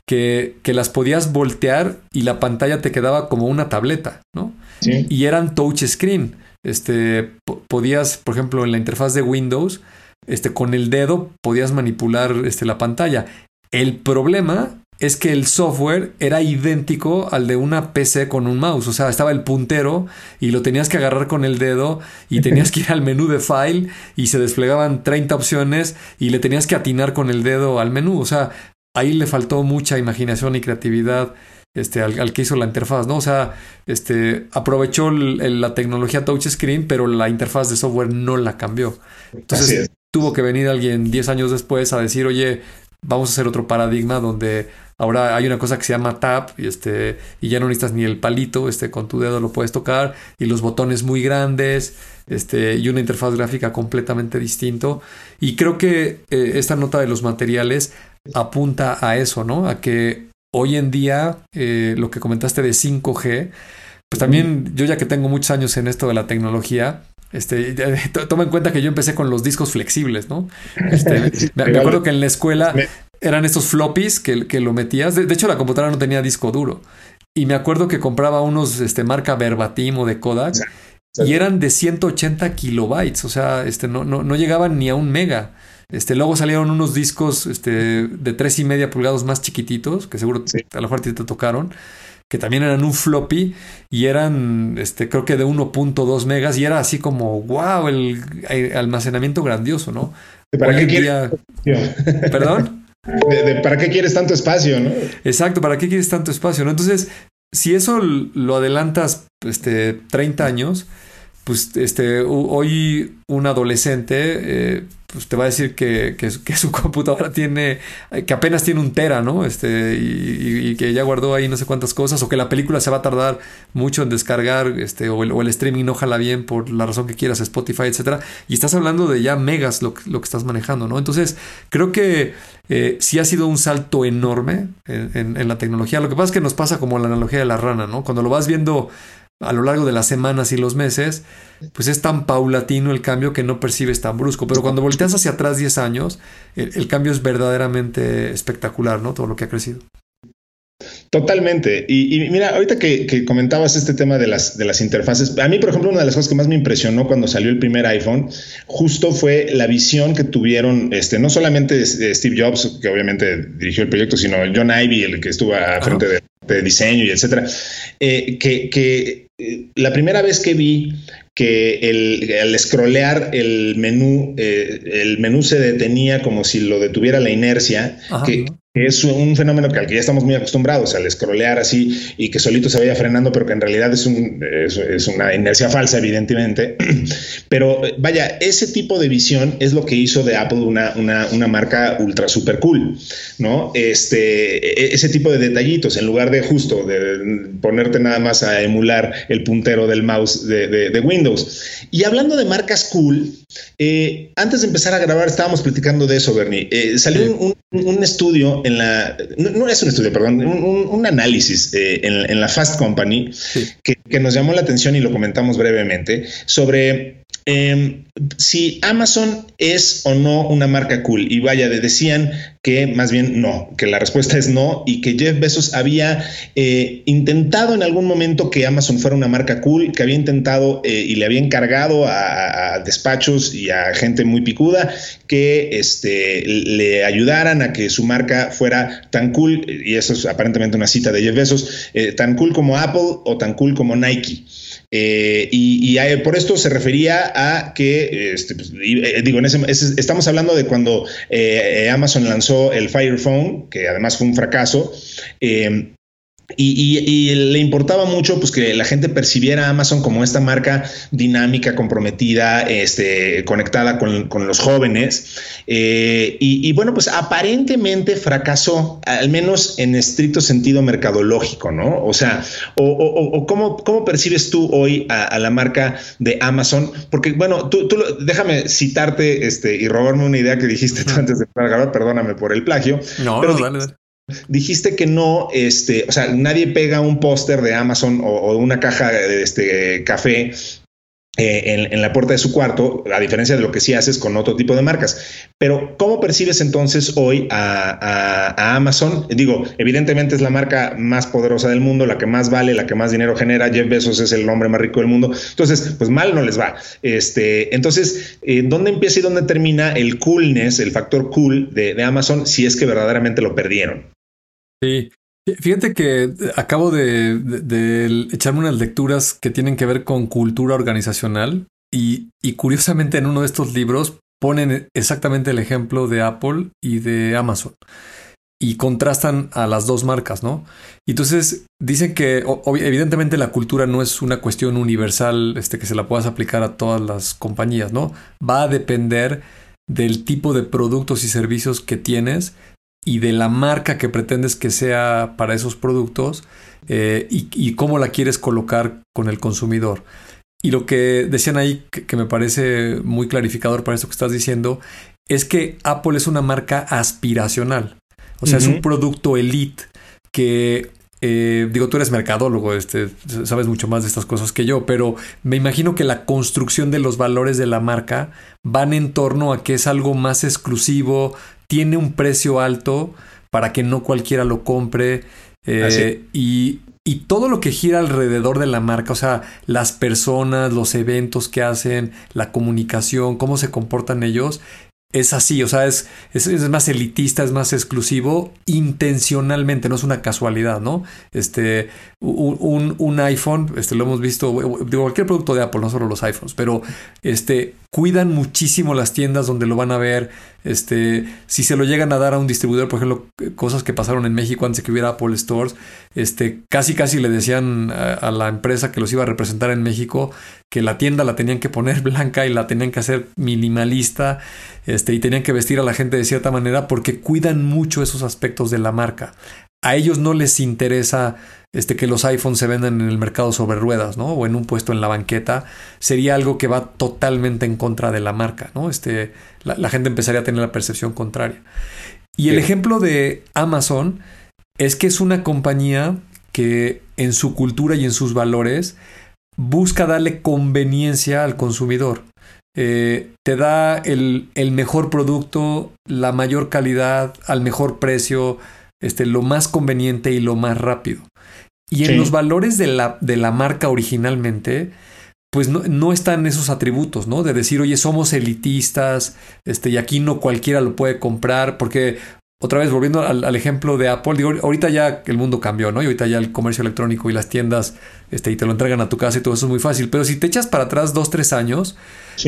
que, que, las podías voltear y la pantalla te quedaba como una tableta, ¿no? Y eran touch screen. Este, podías, por ejemplo, en la interfaz de Windows, este, con el dedo podías manipular este, la pantalla. El problema es que el software era idéntico al de una PC con un mouse. O sea, estaba el puntero y lo tenías que agarrar con el dedo y tenías que ir al menú de file y se desplegaban 30 opciones y le tenías que atinar con el dedo al menú. O sea, ahí le faltó mucha imaginación y creatividad este, al, que hizo la interfaz, ¿no? O sea, este, aprovechó la tecnología touchscreen, pero la interfaz de software no la cambió. Entonces tuvo que venir alguien 10 años después a decir, oye, vamos a hacer otro paradigma donde ahora hay una cosa que se llama tap y, este, y ya no necesitas ni el palito, este, con tu dedo lo puedes tocar y los botones muy grandes este, y una interfaz gráfica completamente distinto. Y creo que eh, esta nota de los materiales apunta a eso, ¿no? A que hoy en día eh, lo que comentaste de 5G, pues también yo ya que tengo muchos años en esto de la tecnología, este, toma en cuenta que yo empecé con los discos flexibles, ¿no? Este, me, acuerdo que en la escuela eran estos floppies que, que lo metías. De, hecho, la computadora no tenía disco duro. Y me acuerdo que compraba unos este, marca Verbatim o de Kodak. Y eran de 180 kilobytes. O sea, este, no, no, no llegaban ni a un mega. Este, luego salieron unos discos este, de tres y media pulgadas más chiquititos, que seguro a lo mejor te tocaron, que también eran un floppy y eran, este, creo que de 1.2 megas y era así como, wow, el, almacenamiento grandioso, ¿no? ¿Para qué? ¿Perdón? ¿Para qué quieres tanto espacio, no? Exacto, ¿para qué quieres tanto espacio, no? Entonces, si eso lo adelantas este, 30 años, pues este, hoy un adolescente eh, pues te va a decir que, que, su computadora tiene, que apenas tiene un tera, ¿no? Este, y, que ya guardó ahí no sé cuántas cosas, o que la película se va a tardar mucho en descargar, este, o el, streaming no jala bien por la razón que quieras, Spotify, etcétera. Y estás hablando de ya megas lo, lo que estás manejando, ¿no? Entonces, creo que eh, sí ha sido un salto enorme en, en la tecnología. Lo que pasa es que nos pasa como la analogía de la rana, ¿no? Cuando lo vas viendo a lo largo de las semanas y los meses, pues es tan paulatino el cambio que no percibes tan brusco. Pero cuando volteas hacia atrás 10 años, el, cambio es verdaderamente espectacular, ¿no? Todo lo que ha crecido. Totalmente. Y, mira, ahorita que, comentabas este tema de las, de las interfaces, a mí, por ejemplo, una de las cosas que más me impresionó cuando salió el primer iPhone, justo fue la visión que tuvieron, este, no solamente Steve Jobs, que obviamente dirigió el proyecto, sino John Ivey, el que estuvo a frente de, diseño y etcétera, eh, que, que eh, la primera vez que vi que el, al scrollear el menú, eh, el menú se detenía como si lo detuviera la inercia, que, es un fenómeno que al que ya estamos muy acostumbrados, al scrollear así y que solito se vaya frenando, pero que en realidad es, un, es, una inercia falsa, evidentemente. Pero vaya, ese tipo de visión es lo que hizo de Apple una, marca ultra super cool, ¿no? Este, e, ese tipo de detallitos, en lugar de justo de ponerte nada más a emular el puntero del mouse de, Windows. Y hablando de marcas cool, eh, antes de empezar a grabar estábamos platicando de eso, Bernie. Eh, salió un, un estudio en la, no, es un estudio, perdón, un, análisis eh, en, la Fast Company que, que, nos llamó la atención y lo comentamos brevemente sobre Em, si Amazon es o no una marca cool, y vaya, decían que más bien no, que la respuesta es no, y que Jeff Bezos había eh, intentado en algún momento que Amazon fuera una marca cool, que había intentado eh, y le había encargado a, despachos y a gente muy picuda que este, le ayudaran a que su marca fuera tan cool, y eso es aparentemente una cita de Jeff Bezos, eh, tan cool como Apple o tan cool como Nike. Eh, y, por esto se refería a que, este, pues, eh, digo, en ese, estamos hablando de cuando eh, Amazon lanzó el Fire Phone, que además fue un fracaso. Y, le importaba mucho pues, que la gente percibiera a Amazon como esta marca dinámica, comprometida, este, conectada con, los jóvenes. Eh, y, bueno, pues aparentemente fracasó, al menos en estricto sentido mercadológico, ¿no? O sea, o, ¿cómo, percibes tú hoy a, la marca de Amazon? Porque, bueno, tú, déjame citarte este, y robarme una idea que dijiste tú antes de grabar, perdóname por el plagio. No, pero, no, dale. Dijiste que no, este, o sea, nadie pega un póster de Amazon o, una caja de este café eh, en, la puerta de su cuarto, a diferencia de lo que sí haces con otro tipo de marcas. Pero, ¿cómo percibes entonces hoy a, Amazon? Digo, evidentemente es la marca más poderosa del mundo, la que más vale, la que más dinero genera. Jeff Bezos es el hombre más rico del mundo. Entonces, pues mal no les va. Este, entonces, eh, ¿dónde empieza y dónde termina el coolness, el factor cool de Amazon, si es que verdaderamente lo perdieron? Sí. Fíjate que acabo de, echarme unas lecturas que tienen que ver con cultura organizacional y, y, curiosamente en uno de estos libros ponen exactamente el ejemplo de Apple y de Amazon y contrastan a las dos marcas, ¿no? Entonces dicen que evidentemente la cultura no es una cuestión universal este, que se la puedas aplicar a todas las compañías, ¿no? Va a depender del tipo de productos y servicios que tienes y de la marca que pretendes que sea para esos productos eh, y, cómo la quieres colocar con el consumidor. Y lo que decían ahí, que, me parece muy clarificador para esto que estás diciendo, es que Apple es una marca aspiracional. O sea, es un producto elite que eh, digo, tú eres mercadólogo, este, sabes mucho más de estas cosas que yo, pero me imagino que la construcción de los valores de la marca van en torno a que es algo más exclusivo, tiene un precio alto para que no cualquiera lo compre eh, y, y todo lo que gira alrededor de la marca, o sea, las personas, los eventos que hacen, la comunicación, cómo se comportan ellos, es así, o sea, es, es, más elitista, es más exclusivo intencionalmente, no es una casualidad, ¿no? Este, un, un, iPhone, este, lo hemos visto, digo, cualquier producto de Apple, no solo los iPhones, pero este, cuidan muchísimo las tiendas donde lo van a ver, este, si se lo llegan a dar a un distribuidor, por ejemplo, cosas que pasaron en México antes de que hubiera Apple Stores, este, casi casi le decían a, la empresa que los iba a representar en México que la tienda la tenían que poner blanca y la tenían que hacer minimalista, este, y tenían que vestir a la gente de cierta manera porque cuidan mucho esos aspectos de la marca. A ellos no les interesa este, que los iPhones se vendan en el mercado sobre ruedas, ¿no? O en un puesto en la banqueta, sería algo que va totalmente en contra de la marca, ¿no? Este, la, gente empezaría a tener la percepción contraria. Y el ejemplo de Amazon es que es una compañía que en su cultura y en sus valores busca darle conveniencia al consumidor. Eh, te da el, mejor producto, la mayor calidad, al mejor precio, este, lo más conveniente y lo más rápido. Y en los valores de la, de la marca originalmente, pues no, no, están esos atributos, ¿no? De decir, oye, somos elitistas, este, y aquí no cualquiera lo puede comprar, porque otra vez volviendo al, ejemplo de Apple, digo, ahorita ya el mundo cambió, ¿no? Y ahorita ya el comercio electrónico y las tiendas, este, y te lo entregan a tu casa y todo eso es muy fácil. Pero si te echas para atrás dos, tres años,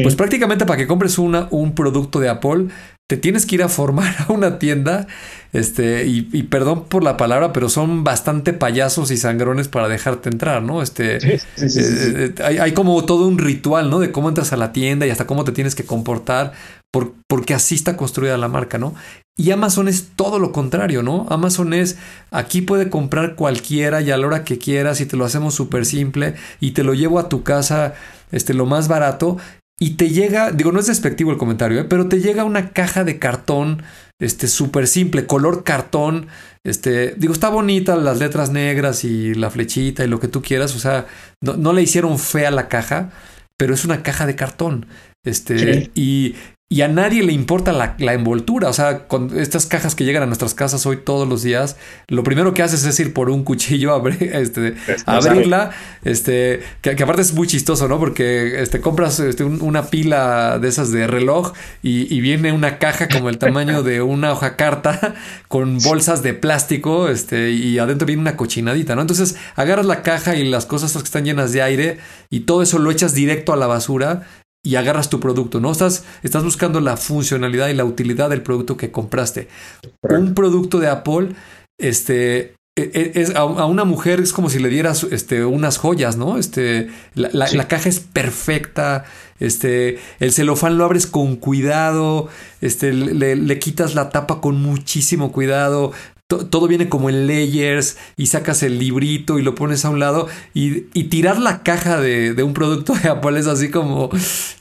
pues prácticamente para que compres una, un producto de Apple, te tienes que ir a formar a una tienda, este, y, perdón por la palabra, pero son bastante payasos y sangrones para dejarte entrar, ¿no? Este, eh, eh, hay, hay, como todo un ritual, ¿no? De cómo entras a la tienda y hasta cómo te tienes que comportar, por, porque así está construida la marca, ¿no? Y Amazon es todo lo contrario, ¿no? Amazon es, aquí puede comprar cualquiera y a la hora que quieras y te lo hacemos súper simple y te lo llevo a tu casa, este, lo más barato y te llega, digo, no es despectivo el comentario, ¿eh? pero te llega una caja de cartón, este, súper simple, color cartón, este, digo, está bonita las letras negras y la flechita y lo que tú quieras, o sea, no, le hicieron fea la caja, pero es una caja de cartón. Este, y, y a nadie le importa la, envoltura. O sea, con estas cajas que llegan a nuestras casas hoy todos los días, lo primero que haces es ir por un cuchillo este, abrirla. Este, que, aparte es muy chistoso, ¿no? Porque este, compras este, una pila de esas de reloj y, viene una caja como el tamaño de una hoja carta con bolsas de plástico este, y adentro viene una cochinadita, ¿no? Entonces agarras la caja y las cosas que están llenas de aire y todo eso lo echas directo a la basura y agarras tu producto, ¿no? Estás, estás buscando la funcionalidad y la utilidad del producto que compraste. Un producto de Apple, este, e, e, es, a, una mujer es como si le dieras este, unas joyas, ¿no? Este, la, caja es perfecta, este, el celofán lo abres con cuidado, este, le, le, quitas la tapa con muchísimo cuidado, todo viene como en layers y sacas el librito y lo pones a un lado y, tirar la caja de, un producto de Apple es así como,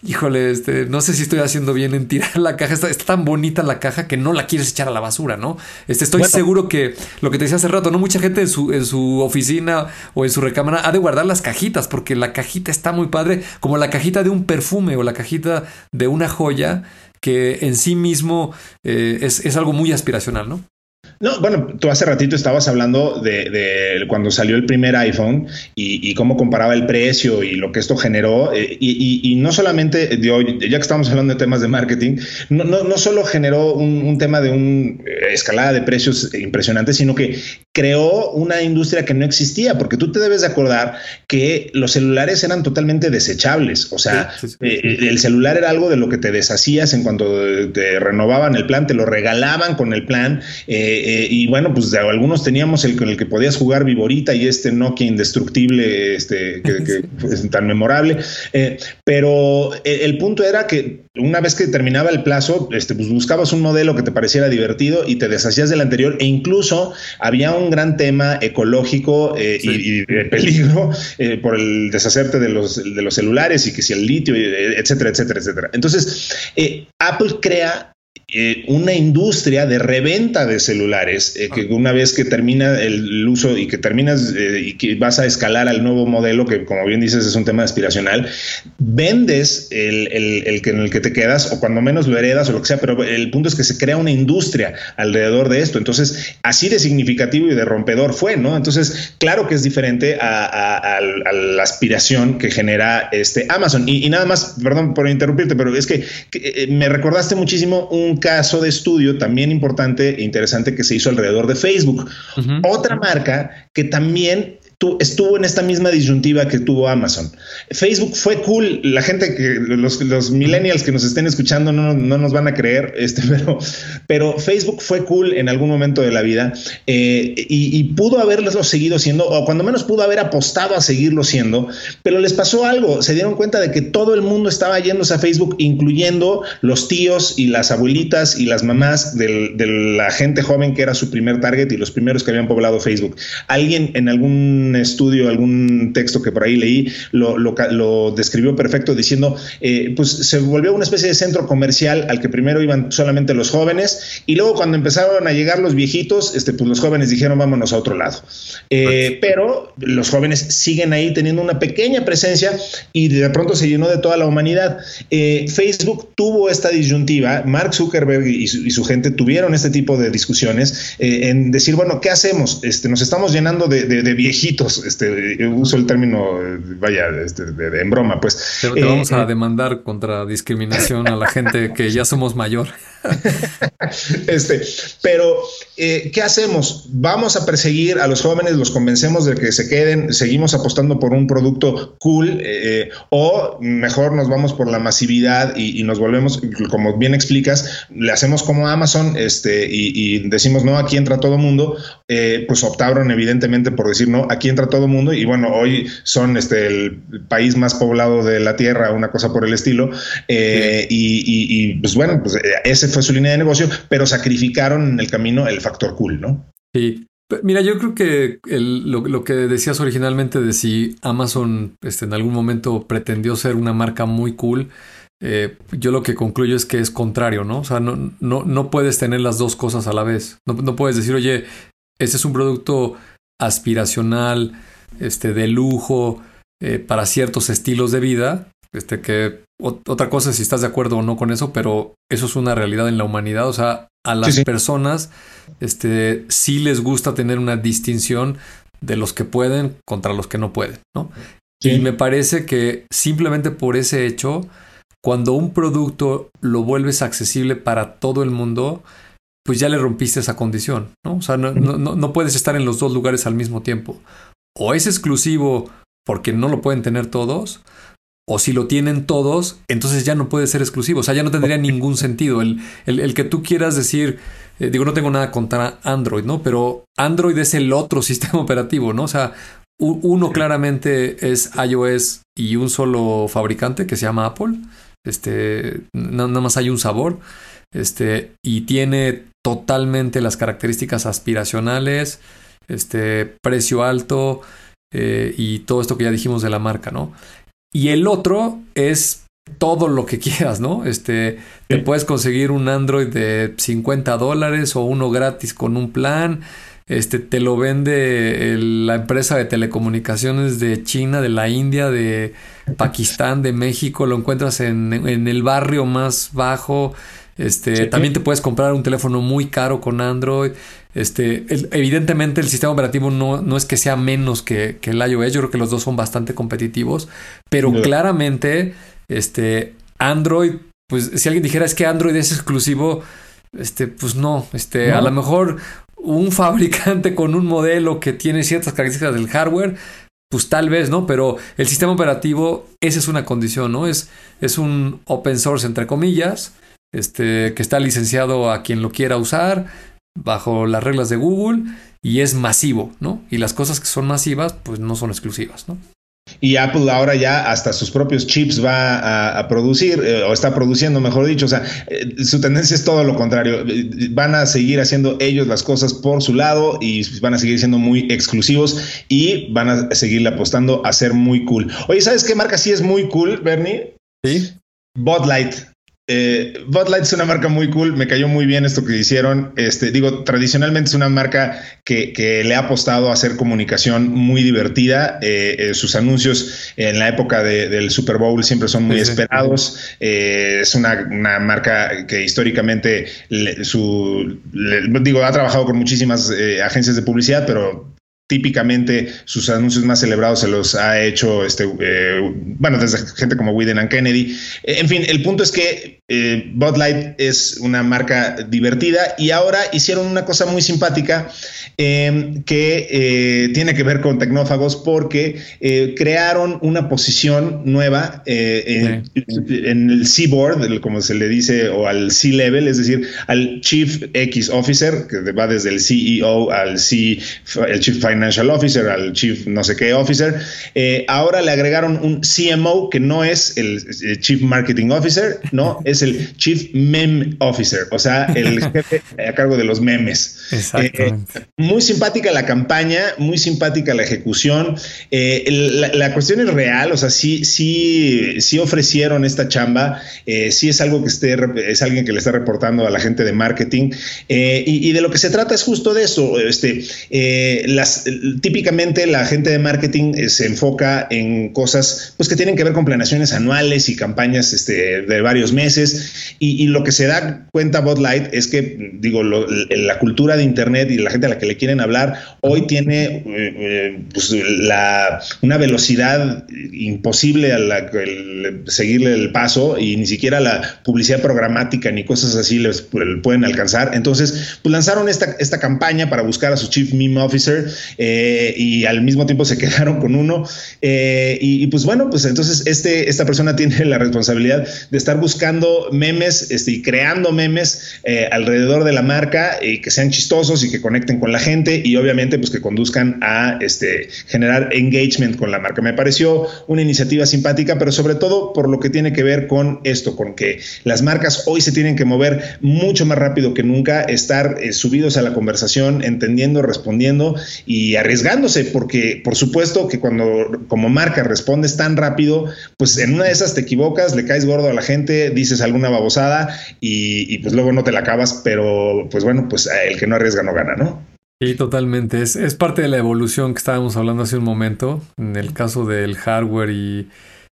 híjole, este, no sé si estoy haciendo bien en tirar la caja, está, tan bonita la caja que no la quieres echar a la basura, ¿no? Este, estoy seguro que lo que te decía hace rato, no mucha gente en su, en su oficina o en su recámara ha de guardar las cajitas porque la cajita está muy padre, como la cajita de un perfume o la cajita de una joya que en sí mismo eh, es, es algo muy aspiracional, ¿no? No, bueno, tú hace ratito estabas hablando de, cuando salió el primer iPhone y, cómo comparaba el precio y lo que esto generó. Eh, y, no solamente de hoy, ya que estamos hablando de temas de marketing, no, no, solo generó un, tema de una eh, escalada de precios impresionante, sino que creó una industria que no existía, porque tú te debes de acordar que los celulares eran totalmente desechables. O sea, eh, el celular era algo de lo que te deshacías en cuanto te renovaban el plan, te lo regalaban con el plan. Eh, y bueno, pues algunos teníamos el con el que podías jugar Viborita y este Nokia indestructible, este, que, es tan memorable. Eh, pero eh, el punto era que una vez que terminaba el plazo, este, pues buscabas un modelo que te pareciera divertido y te deshacías del anterior e incluso había un gran tema ecológico y, de peligro por el deshacerte de los, de los celulares y que si el litio, etcétera, etcétera, etcétera. Entonces, Apple crea eh, una industria de reventa de celulares eh, que una vez que termina el uso y que terminas eh, y que vas a escalar al nuevo modelo, que como bien dices es un tema aspiracional, vendes el, el, que en el que te quedas o cuando menos lo heredas o lo que sea, pero el punto es que se crea una industria alrededor de esto. Entonces, así de significativo y de rompedor fue, ¿no? Entonces, claro que es diferente a, la aspiración que genera este Amazon. Y, nada más, perdón por interrumpirte, pero es que me recordaste muchísimo un caso de estudio también importante e interesante que se hizo alrededor de Facebook. Otra marca que también estuvo en esta misma disyuntiva que tuvo Amazon. Facebook fue cool, la gente que los, millennials que nos estén escuchando no, no, nos van a creer, este, pero, pero Facebook fue cool en algún momento de la vida eh, y, y, pudo haberlo seguido siendo, o cuando menos pudo haber apostado a seguirlo siendo, pero les pasó algo, se dieron cuenta de que todo el mundo estaba yéndose a Facebook, incluyendo los tíos y las abuelitas y las mamás de la gente joven que era su primer target y los primeros que habían poblado Facebook. Alguien en algún estudio, algún texto que por ahí leí, lo, lo, describió perfecto diciendo, eh, pues se volvió una especie de centro comercial al que primero iban solamente los jóvenes y luego cuando empezaron a llegar los viejitos, este, pues los jóvenes dijeron vámonos a otro lado. Eh, pero los jóvenes siguen ahí teniendo una pequeña presencia y de pronto se llenó de toda la humanidad. Eh, Facebook tuvo esta disyuntiva, Mark Zuckerberg y su, gente tuvieron este tipo de discusiones en decir, bueno, ¿qué hacemos? Este, nos estamos llenando de, de viejitos este, uso el término, vaya, este, en broma, pues. Pero te vamos a eh, demandar contra discriminación a la gente que ya somos mayor. este, pero, eh, ¿qué hacemos? Vamos a perseguir a los jóvenes, los convencemos de que se queden, seguimos apostando por un producto cool, eh, o mejor nos vamos por la masividad y, nos volvemos, como bien explicas, le hacemos como Amazon este, y, decimos, no, aquí entra todo mundo, eh, pues optaron evidentemente por decir, no, aquí entra todo mundo, y bueno, hoy son este, el país más poblado de la Tierra, una cosa por el estilo, y, y, pues bueno, pues ese fue su línea de negocio, pero sacrificaron en el camino el factor cool, ¿no? Sí. Mira, yo creo que lo, que decías originalmente de si Amazon este, en algún momento pretendió ser una marca muy cool, eh, yo lo que concluyo es que es contrario, ¿no? O sea, no, no, no puedes tener las dos cosas a la vez. No, puedes decir, oye, ese es un producto aspiracional, este, de lujo, eh, para ciertos estilos de vida, este, que otra cosa es si estás de acuerdo o no con eso, pero eso es una realidad en la humanidad. O sea, a las personas este, sí les gusta tener una distinción de los que pueden contra los que no pueden, ¿no? Y me parece que simplemente por ese hecho, cuando un producto lo vuelves accesible para todo el mundo, pues ya le rompiste esa condición, ¿no? O sea, no, no, no puedes estar en los dos lugares al mismo tiempo. O es exclusivo porque no lo pueden tener todos, o si lo tienen todos, entonces ya no puede ser exclusivo. O sea, ya no tendría ningún sentido. El, el, que tú quieras decir, eh, digo, no tengo nada contra Android, ¿no? Pero Android es el otro sistema operativo, ¿no? O sea, uno claramente es iOS y un solo fabricante que se llama Apple. Este, nada más hay un sabor. Este, y tiene totalmente las características aspiracionales, este, precio alto eh, y todo esto que ya dijimos de la marca, ¿no? Y el otro es todo lo que quieras, ¿no? Este, te puedes conseguir un Android de 50 dólares o uno gratis con un plan. Este, te lo vende la empresa de telecomunicaciones de China, de la India, de Pakistán, de México. Lo encuentras en, el barrio más bajo. Este, también te puedes comprar un teléfono muy caro con Android. Este, evidentemente el sistema operativo no, no, es que sea menos que, que, el iOS, yo creo que los dos son bastante competitivos, pero claramente este, Android, pues si alguien dijera es que Android es exclusivo, este, pues no, este, a lo mejor un fabricante con un modelo que tiene ciertas características del hardware, pues tal vez, ¿no? Pero el sistema operativo, esa es una condición, ¿no? Es, es un open source, entre comillas, este, que está licenciado a quien lo quiera usar, bajo las reglas de Google, y es masivo, ¿no? Y las cosas que son masivas, pues no son exclusivas, ¿no? Y Apple ahora ya hasta sus propios chips va a, producir, eh, o está produciendo, mejor dicho. O sea, eh, su tendencia es todo lo contrario. Van a seguir haciendo ellos las cosas por su lado y van a seguir siendo muy exclusivos y van a seguirle apostando a ser muy cool. Oye, ¿sabes qué marca sí es muy cool, Bernie? Sí. Bud Light. Eh, Bud Light es una marca muy cool, me cayó muy bien esto que hicieron. Este, digo, tradicionalmente es una marca que, le ha apostado a hacer comunicación muy divertida. Eh, eh, sus anuncios en la época del Super Bowl siempre son muy esperados. Eh, es una, marca que históricamente su, digo, ha trabajado con muchísimas agencias de publicidad, pero típicamente sus anuncios más celebrados se los ha hecho, este, eh, bueno, desde gente como Widen and Kennedy. Eh, en fin, el punto es que eh, Bud Light es una marca divertida y ahora hicieron una cosa muy simpática que tiene que ver con tecnófagos porque crearon una posición nueva en, el C-Board, como se le dice, o al C-Level, es decir, al Chief X Officer, que va desde el CEO al C, el Chief Financial Financial Officer, al Chief no sé qué Officer. Eh, ahora le agregaron un CMO que no es el, Chief Marketing Officer, no, es el Chief Meme Officer, o sea, el jefe a cargo de los memes. Eh, muy simpática la campaña, muy simpática la ejecución. Eh, la, cuestión es real, o sea, sí, sí, sí ofrecieron esta chamba, sí es algo que esté, es alguien que le está reportando a la gente de marketing. Y, y, de lo que se trata es justo de eso. Este, las, típicamente la gente de marketing eh, se enfoca en cosas pues, que tienen que ver con planeaciones anuales y campañas este, de varios meses. Y, lo que se da cuenta Bot Light es que, digo, la cultura de Internet y la gente a la que le quieren hablar hoy tiene eh, eh, pues, la, una velocidad imposible a la, seguirle el paso y ni siquiera la publicidad programática ni cosas así les pueden alcanzar. Entonces, pues lanzaron esta, esta campaña para buscar a su Chief Meme Officer eh, y al mismo tiempo se quedaron con uno. Eh, y, pues bueno, pues entonces este, esta persona tiene la responsabilidad de estar buscando memes este, y creando memes eh, alrededor de la marca y que sean chistosos y que conecten con la gente y obviamente pues que conduzcan a este, generar engagement con la marca. Me pareció una iniciativa simpática, pero sobre todo por lo que tiene que ver con esto, con que las marcas hoy se tienen que mover mucho más rápido que nunca, estar subidos a la conversación, entendiendo, respondiendo y y arriesgándose, porque por supuesto que cuando como marca respondes tan rápido, pues en una de esas te equivocas, le caes gordo a la gente, dices alguna babosada y, pues luego no te la acabas, pero pues bueno, pues el que no arriesga no gana, ¿no? Sí, totalmente. Es, es parte de la evolución que estábamos hablando hace un momento, en el caso del hardware y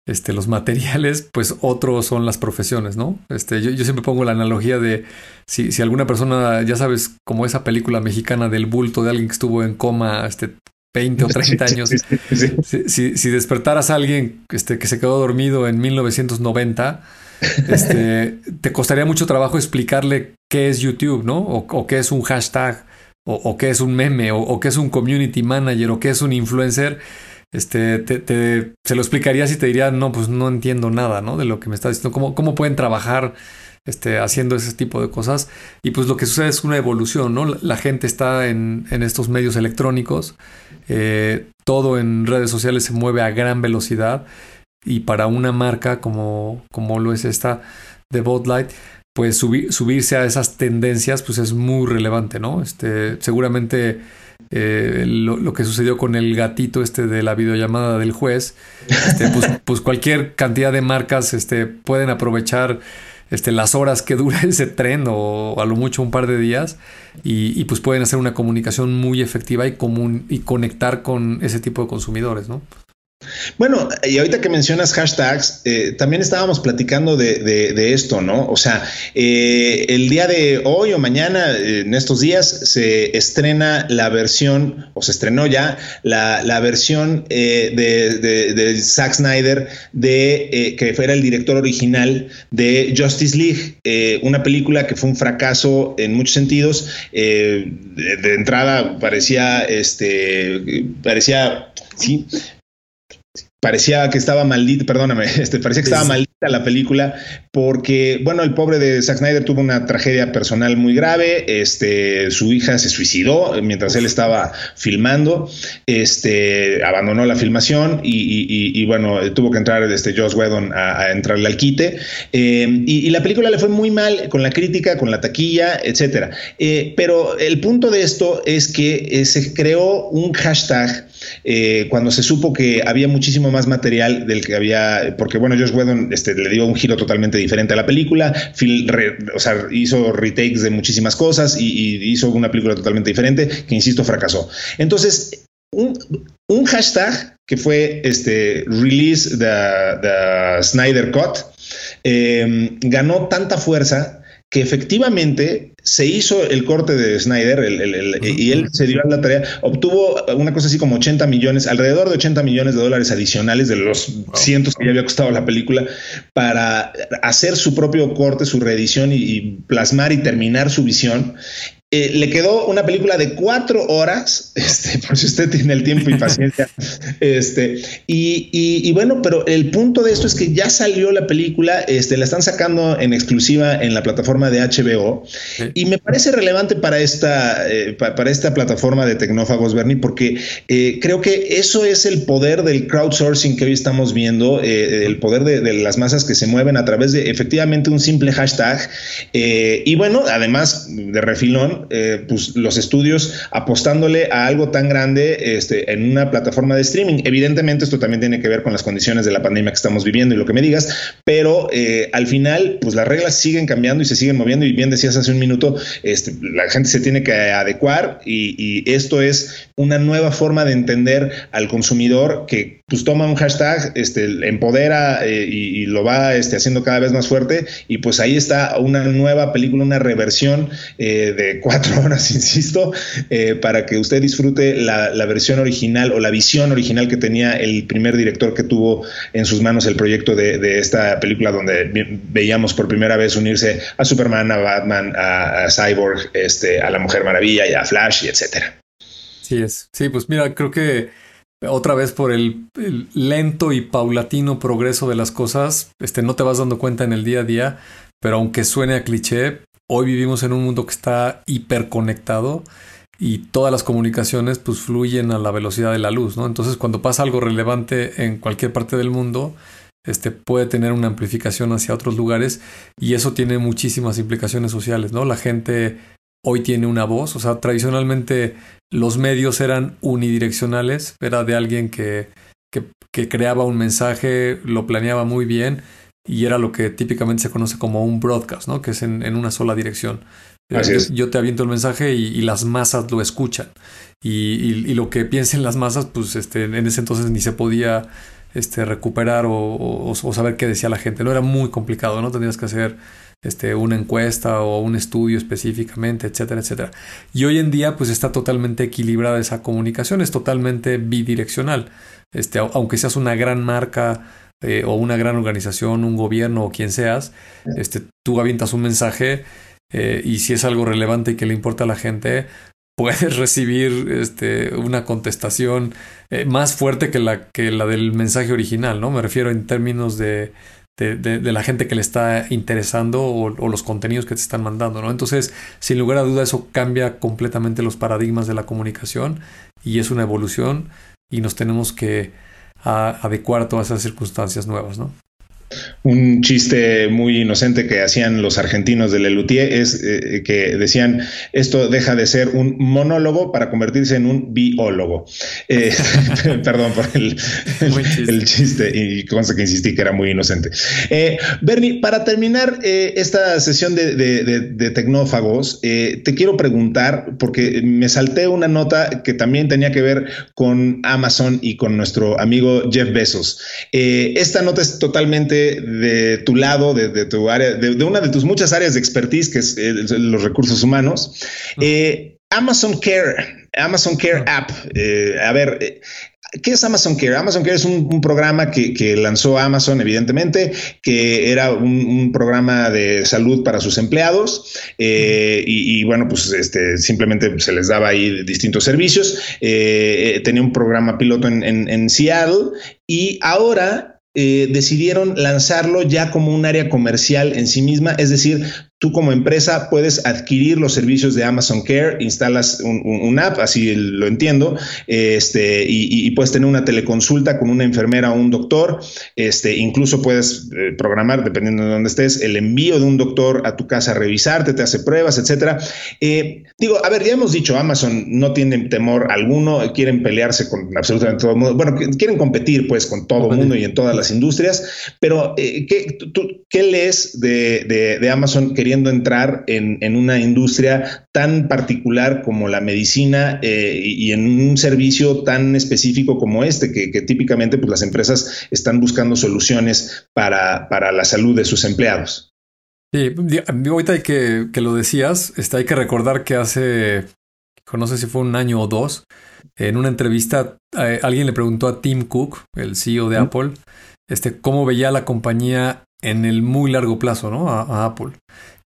este, los materiales, pues otros son las profesiones, ¿no? Este, yo, yo siempre pongo la analogía de si, si, alguna persona, ya sabes, como esa película mexicana del bulto de alguien que estuvo en coma este, 20 o 30 años, si, si, despertaras a alguien este, que se quedó dormido en 1990, este, te costaría mucho trabajo explicarle qué es YouTube, ¿no? O, o qué es un hashtag, o, o, qué es un meme, o, o qué es un community manager, o qué es un influencer este, te, se lo explicarías y te diría, no, pues no entiendo nada, ¿no? De lo que me estás diciendo, cómo, cómo pueden trabajar este, haciendo ese tipo de cosas. Y pues lo que sucede es una evolución, ¿no? La, gente está en, en, estos medios electrónicos, eh, todo en redes sociales se mueve a gran velocidad y para una marca como, como lo es esta de Bot Light, pues subirse a esas tendencias pues es muy relevante, ¿no? Este, seguramente eh, lo, que sucedió con el gatito este de la videollamada del juez, este, pues, pues, cualquier cantidad de marcas este, pueden aprovechar este, las horas que dura ese tren o a lo mucho un par de días y, pues pueden hacer una comunicación muy efectiva y, común, y conectar con ese tipo de consumidores, ¿no? Bueno, y ahorita que mencionas hashtags, eh, también estábamos platicando de, esto, ¿no? O sea, eh, el día de hoy o mañana, en estos días, se estrena la versión, o se estrenó ya, la, versión eh, de, Zack Snyder, de, que fuera el director original de Justice League, una película que fue un fracaso en muchos sentidos. de, de entrada parecía, este, parecía sí, parecía que estaba maldita, perdóname, este, parecía que estaba maldita la película porque, bueno, el pobre de Zack Snyder tuvo una tragedia personal muy grave, este, su hija se suicidó mientras él estaba filmando, este, abandonó la filmación y, bueno, tuvo que entrar este Joss Whedon a, entrarle al quite eh, y, la película le fue muy mal con la crítica, con la taquilla, etcétera. Eh, pero el punto de esto es que eh, se creó un hashtag eh, cuando se supo que había muchísimo más material del que había, porque bueno, Josh Whedon este, le dio un giro totalmente diferente a la película, o sea, hizo retakes de muchísimas cosas y, hizo una película totalmente diferente que, insisto, fracasó. Entonces, un, hashtag que fue este release the, Snyder Cut eh, ganó tanta fuerza que efectivamente se hizo el corte de Snyder y él se dio a la tarea, obtuvo una cosa así como 80 millones, alrededor de 80 millones de dólares adicionales de los cientos que ya había costado la película para hacer su propio corte, su reedición y plasmar y terminar su visión. Eh, le quedó una película de cuatro horas, este, por si usted tiene el tiempo y paciencia. este, y, bueno, pero el punto de esto es que ya salió la película, este, la están sacando en exclusiva en la plataforma de HBO. Y me parece relevante para esta, eh, para esta plataforma de tecnófagos, Bernie, porque eh, creo que eso es el poder del crowdsourcing que hoy estamos viendo, el poder de, de, las masas que se mueven a través de efectivamente un simple hashtag. y bueno, además de refilón, eh, pues, los estudios apostándole a algo tan grande este, en una plataforma de streaming. Evidentemente esto también tiene que ver con las condiciones de la pandemia que estamos viviendo y lo que me digas, pero eh, al final pues las reglas siguen cambiando y se siguen moviendo y bien decías hace un minuto, este, la gente se tiene que adecuar y, esto es una nueva forma de entender al consumidor que pues toma un hashtag, este, empodera eh, y, lo va este, haciendo cada vez más fuerte y pues ahí está una nueva película, una reversión de cuatro horas, insisto, eh, para que usted disfrute la, versión original o la visión original que tenía el primer director que tuvo en sus manos el proyecto de, esta película donde veíamos por primera vez unirse a Superman, a Batman, a, Cyborg, este, a la Mujer Maravilla y a Flash y etcétera. Sí es. Sí, pues mira, creo que otra vez por el, el, lento y paulatino progreso de las cosas, este, no te vas dando cuenta en el día a día, pero aunque suene a cliché, hoy vivimos en un mundo que está hiperconectado y todas las comunicaciones pues fluyen a la velocidad de la luz, ¿no? Entonces cuando pasa algo relevante en cualquier parte del mundo, este puede tener una amplificación hacia otros lugares y eso tiene muchísimas implicaciones sociales, ¿no? La gente hoy tiene una voz, o sea, tradicionalmente los medios eran unidireccionales, era de alguien que, que, que creaba un mensaje, lo planeaba muy bien y era lo que típicamente se conoce como un broadcast, ¿no? que es en, una sola dirección. Así yo, es. yo, te aviento el mensaje y, las masas lo escuchan. Y, lo que piensen las masas, pues este, en ese entonces ni se podía este, recuperar o, saber qué decía la gente. No era muy complicado, ¿no? Tendrías que hacer este, una encuesta o un estudio específicamente, etcétera, etcétera. Y hoy en día, pues está totalmente equilibrada esa comunicación, es totalmente bidireccional. Este, aunque seas una gran marca eh, o una gran organización, un gobierno o quien seas, este, tú avientas un mensaje eh, y si es algo relevante y que le importa a la gente, puedes recibir este, una contestación eh, más fuerte que la, que la del mensaje original, ¿no? Me refiero en términos de, de, la gente que le está interesando o, o, los contenidos que te están mandando, ¿no? Entonces, sin lugar a duda, eso cambia completamente los paradigmas de la comunicación y es una evolución y nos tenemos que a adecuar todas esas circunstancias nuevas, ¿no? Un chiste muy inocente que hacían los argentinos de Lelutier es eh, que decían esto deja de ser un monólogo para convertirse en un biólogo. Eh, perdón por el, chiste. y consta que insistí que era muy inocente. Eh, Bernie, para terminar esta sesión de, tecnófagos, te quiero preguntar, porque me salté una nota que también tenía que ver con Amazon y con nuestro amigo Jeff Bezos. esta nota es totalmente de tu lado, de, tu área, de, una de tus muchas áreas de expertise, que es eh, los recursos humanos. Eh, Amazon Care, Amazon Care App. Eh, a ver, ¿Qué es Amazon Care? Amazon Care es un, programa que, lanzó Amazon, evidentemente, que era un, programa de salud para sus empleados y, bueno, pues este, simplemente se les daba ahí distintos servicios. tenía un programa piloto en, en Seattle y ahora eh, decidieron lanzarlo ya como un área comercial en sí misma, es decir, Tú como empresa puedes adquirir los servicios de Amazon Care, instalas un, app, así lo entiendo, este, y, puedes tener una teleconsulta con una enfermera o un doctor. Este, incluso puedes eh, programar, dependiendo de dónde estés, el envío de un doctor a tu casa a revisarte, te hace pruebas, etcétera. Eh, digo, a ver, ya hemos dicho, Amazon no tiene temor alguno, quieren pelearse con absolutamente todo el mundo. Bueno, quieren competir pues con todo el mundo y en todas las industrias, pero eh, ¿qué, ¿qué lees de, de, de Amazon? Queriendo entrar en, una industria tan particular como la medicina eh, y en un servicio tan específico como este, que, típicamente pues, las empresas están buscando soluciones para, para la salud de sus empleados. Sí, ahorita hay que, que lo decías, este, hay que recordar que hace, no sé si fue un año o dos, en una entrevista eh, alguien le preguntó a Tim Cook, el CEO de Apple, este, cómo veía la compañía en el muy largo plazo, ¿no? a Apple.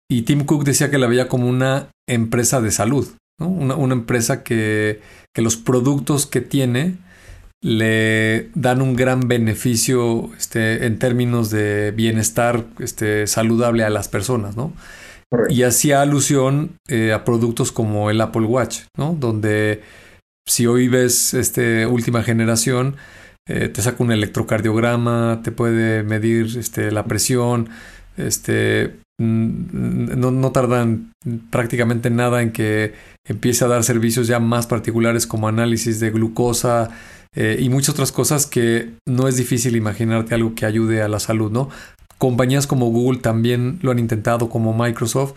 Y Tim Cook decía que la veía como una empresa de salud, una, empresa que, los productos que tiene le dan un gran beneficio este, en términos de bienestar este, saludable a las personas, ¿no? Y hacía alusión eh, a productos como el Apple Watch, ¿no? Donde si hoy ves este, última generación, eh, te saca un electrocardiograma, te puede medir este, la presión, este, no, no, tardan prácticamente nada en que empiece a dar servicios ya más particulares como análisis de glucosa eh, y muchas otras cosas que no es difícil imaginarte algo que ayude a la salud, ¿no? Compañías como Google también lo han intentado, como Microsoft,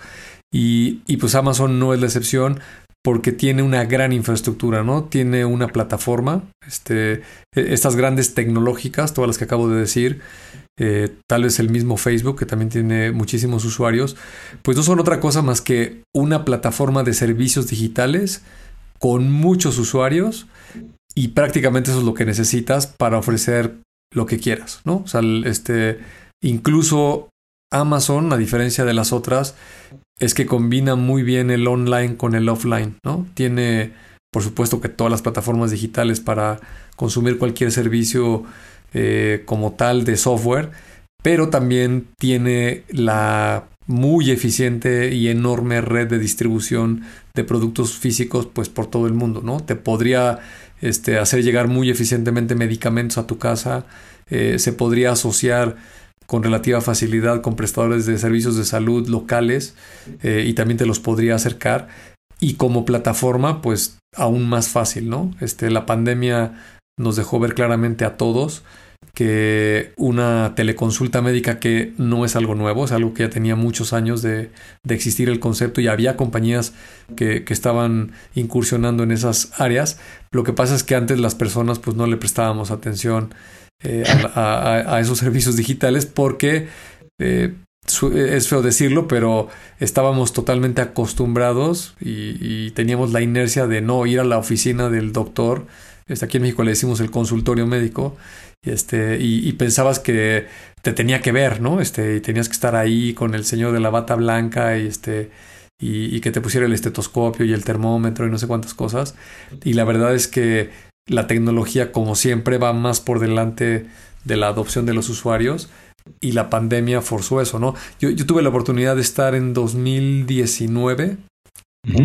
y, y pues Amazon no es la excepción porque tiene una gran infraestructura, ¿no? Tiene una plataforma, este, e, estas grandes tecnológicas, todas las que acabo de decir, eh, tal vez el mismo Facebook, que también tiene muchísimos usuarios, pues no son otra cosa más que una plataforma de servicios digitales con muchos usuarios y prácticamente eso es lo que necesitas para ofrecer lo que quieras, ¿no? O sea, este, incluso Amazon, a diferencia de las otras, es que combina muy bien el online con el offline, ¿no? Tiene, por supuesto, que todas las plataformas digitales para consumir cualquier servicio eh, como tal de software, pero también tiene la muy eficiente y enorme red de distribución de productos físicos pues por todo el mundo, ¿no? Te podría este, hacer llegar muy eficientemente medicamentos a tu casa, eh, se podría asociar con relativa facilidad con prestadores de servicios de salud locales eh, y también te los podría acercar y como plataforma pues aún más fácil, ¿no? Este, la pandemia nos dejó ver claramente a todos que una teleconsulta médica que no es algo nuevo, es algo que ya tenía muchos años de, existir el concepto y había compañías que, estaban incursionando en esas áreas. Lo que pasa es que antes las personas pues no le prestábamos atención eh, a, esos servicios digitales porque eh, es feo decirlo, pero estábamos totalmente acostumbrados y, teníamos la inercia de no ir a la oficina del doctor. Este, aquí en México le decimos el consultorio médico. Este, y, pensabas que te tenía que ver, ¿no? Este, y tenías que estar ahí con el señor de la bata blanca y este. Y, que te pusiera el estetoscopio y el termómetro y no sé cuántas cosas. Y la verdad es que la tecnología, como siempre, va más por delante de la adopción de los usuarios y la pandemia forzó eso, ¿no? Yo, tuve la oportunidad de estar en 2019,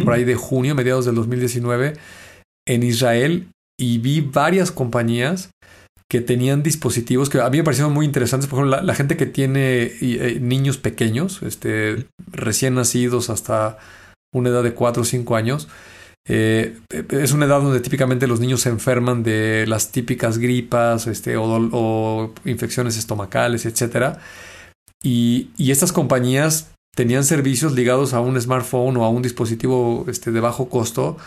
por ahí de junio, mediados del 2019, en Israel y vi varias compañías que tenían dispositivos que a mí me parecieron muy interesantes. Por ejemplo, la, gente que tiene eh, niños pequeños, este, recién nacidos hasta una edad de 4 o 5 años, eh, es una edad donde típicamente los niños se enferman de las típicas gripas este, o, infecciones estomacales, etc. Y, estas compañías tenían servicios ligados a un smartphone o a un dispositivo este, de bajo costo,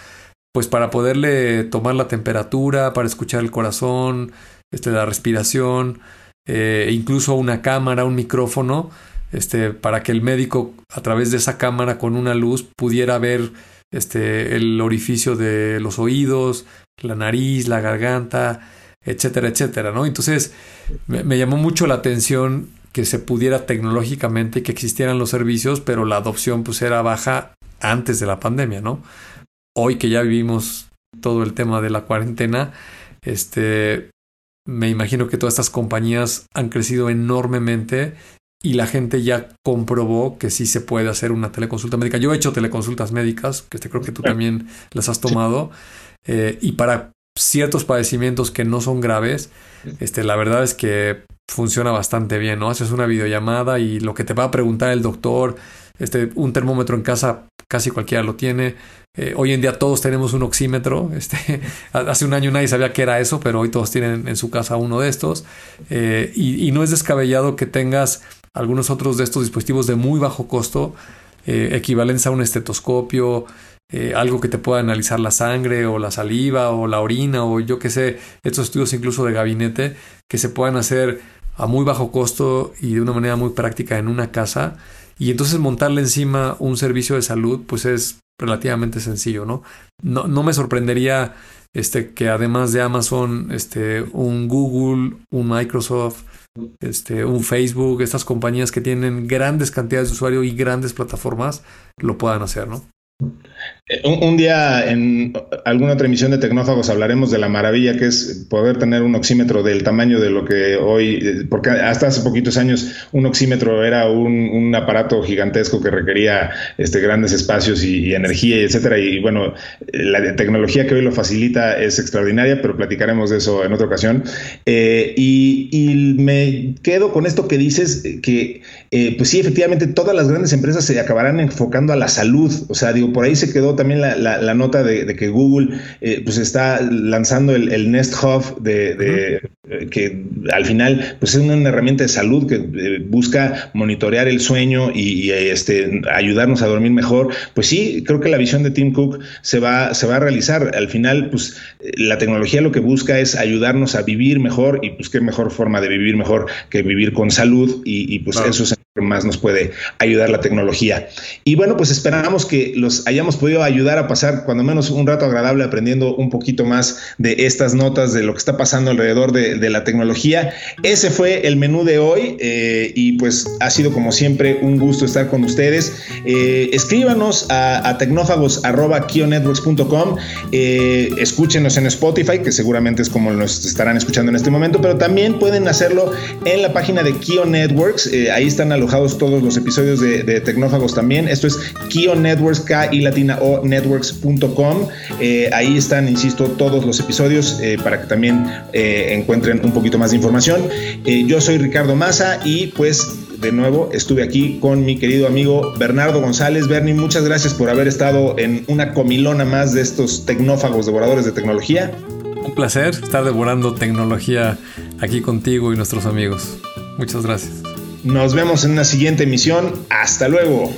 pues para poderle tomar la temperatura, para escuchar el corazón, este, la respiración, eh, incluso una cámara, un micrófono, este, para que el médico a través de esa cámara con una luz pudiera ver este, el orificio de los oídos, la nariz, la garganta, etcétera, etcétera, ¿no? Entonces me, llamó mucho la atención que se pudiera tecnológicamente que existieran los servicios, pero la adopción pues era baja antes de la pandemia, ¿no? Hoy que ya vivimos todo el tema de la cuarentena, este, me imagino que todas estas compañías han crecido enormemente y la gente ya comprobó que sí se puede hacer una teleconsulta médica. Yo he hecho teleconsultas médicas, que creo que tú también las has tomado, eh, y para ciertos padecimientos que no son graves, este, la verdad es que funciona bastante bien, ¿no? Haces una videollamada y lo que te va a preguntar el doctor, este, un termómetro en casa casi cualquiera lo tiene. Eh, hoy en día todos tenemos un oxímetro. Este, hace un año nadie sabía qué era eso, pero hoy todos tienen en su casa uno de estos. Eh, y, no es descabellado que tengas algunos otros de estos dispositivos de muy bajo costo, eh, equivalentes a un estetoscopio, algo que te pueda analizar la sangre o la saliva o la orina o yo qué sé, estos estudios incluso de gabinete que se puedan hacer a muy bajo costo y de una manera muy práctica en una casa y entonces montarle encima un servicio de salud, pues es relativamente sencillo, ¿no? No, no me sorprendería este, que además de Amazon, este, un Google, un Microsoft, este, un Facebook, estas compañías que tienen grandes cantidades de usuarios y grandes plataformas, lo puedan hacer, ¿no? Eh, un, día en alguna otra emisión de Tecnófagos hablaremos de la maravilla que es poder tener un oxímetro del tamaño de lo que hoy, eh, porque hasta hace poquitos años un oxímetro era un, aparato gigantesco que requería este, grandes espacios y, energía, y etcétera. Y bueno, la tecnología que hoy lo facilita es extraordinaria, pero platicaremos de eso en otra ocasión. Eh, y, me quedo con esto que dices, que pues sí, efectivamente, todas las grandes empresas se acabarán enfocando a la salud. O sea, digo, por ahí se quedó también la, nota de, que Google eh, pues está lanzando el, Nest Hub de, eh, que al final pues es una herramienta de salud que eh, busca monitorear el sueño y, este, ayudarnos a dormir mejor. Pues sí, creo que la visión de Tim Cook se va, se va a realizar. Al final, pues la tecnología lo que busca es ayudarnos a vivir mejor y pues qué mejor forma de vivir mejor que vivir con salud y, pues eso es más nos puede ayudar la tecnología. Y bueno, pues esperamos que los hayamos podido ayudar a pasar cuando menos un rato agradable aprendiendo un poquito más de estas notas, de lo que está pasando alrededor de, la tecnología. Ese fue el menú de hoy eh, y pues ha sido como siempre un gusto estar con ustedes. Eh, escríbanos a, a eh, escúchenos en Spotify, que seguramente es como nos estarán escuchando en este momento, pero también pueden hacerlo en la página de Kio Networks, ahí están a todos los episodios de, Tecnófagos también. Esto es Kio Networks, K y Latina O Networks.com. Eh, ahí están, insisto, todos los episodios eh, para que también eh, encuentren un poquito más de información. yo soy Ricardo Maza y pues de nuevo estuve aquí con mi querido amigo Bernardo González. Bernie, muchas gracias por haber estado en una comilona más de estos tecnófagos devoradores de tecnología. Un placer estar devorando tecnología aquí contigo y nuestros amigos. Muchas gracias. Nos vemos en una siguiente emisión. Hasta luego.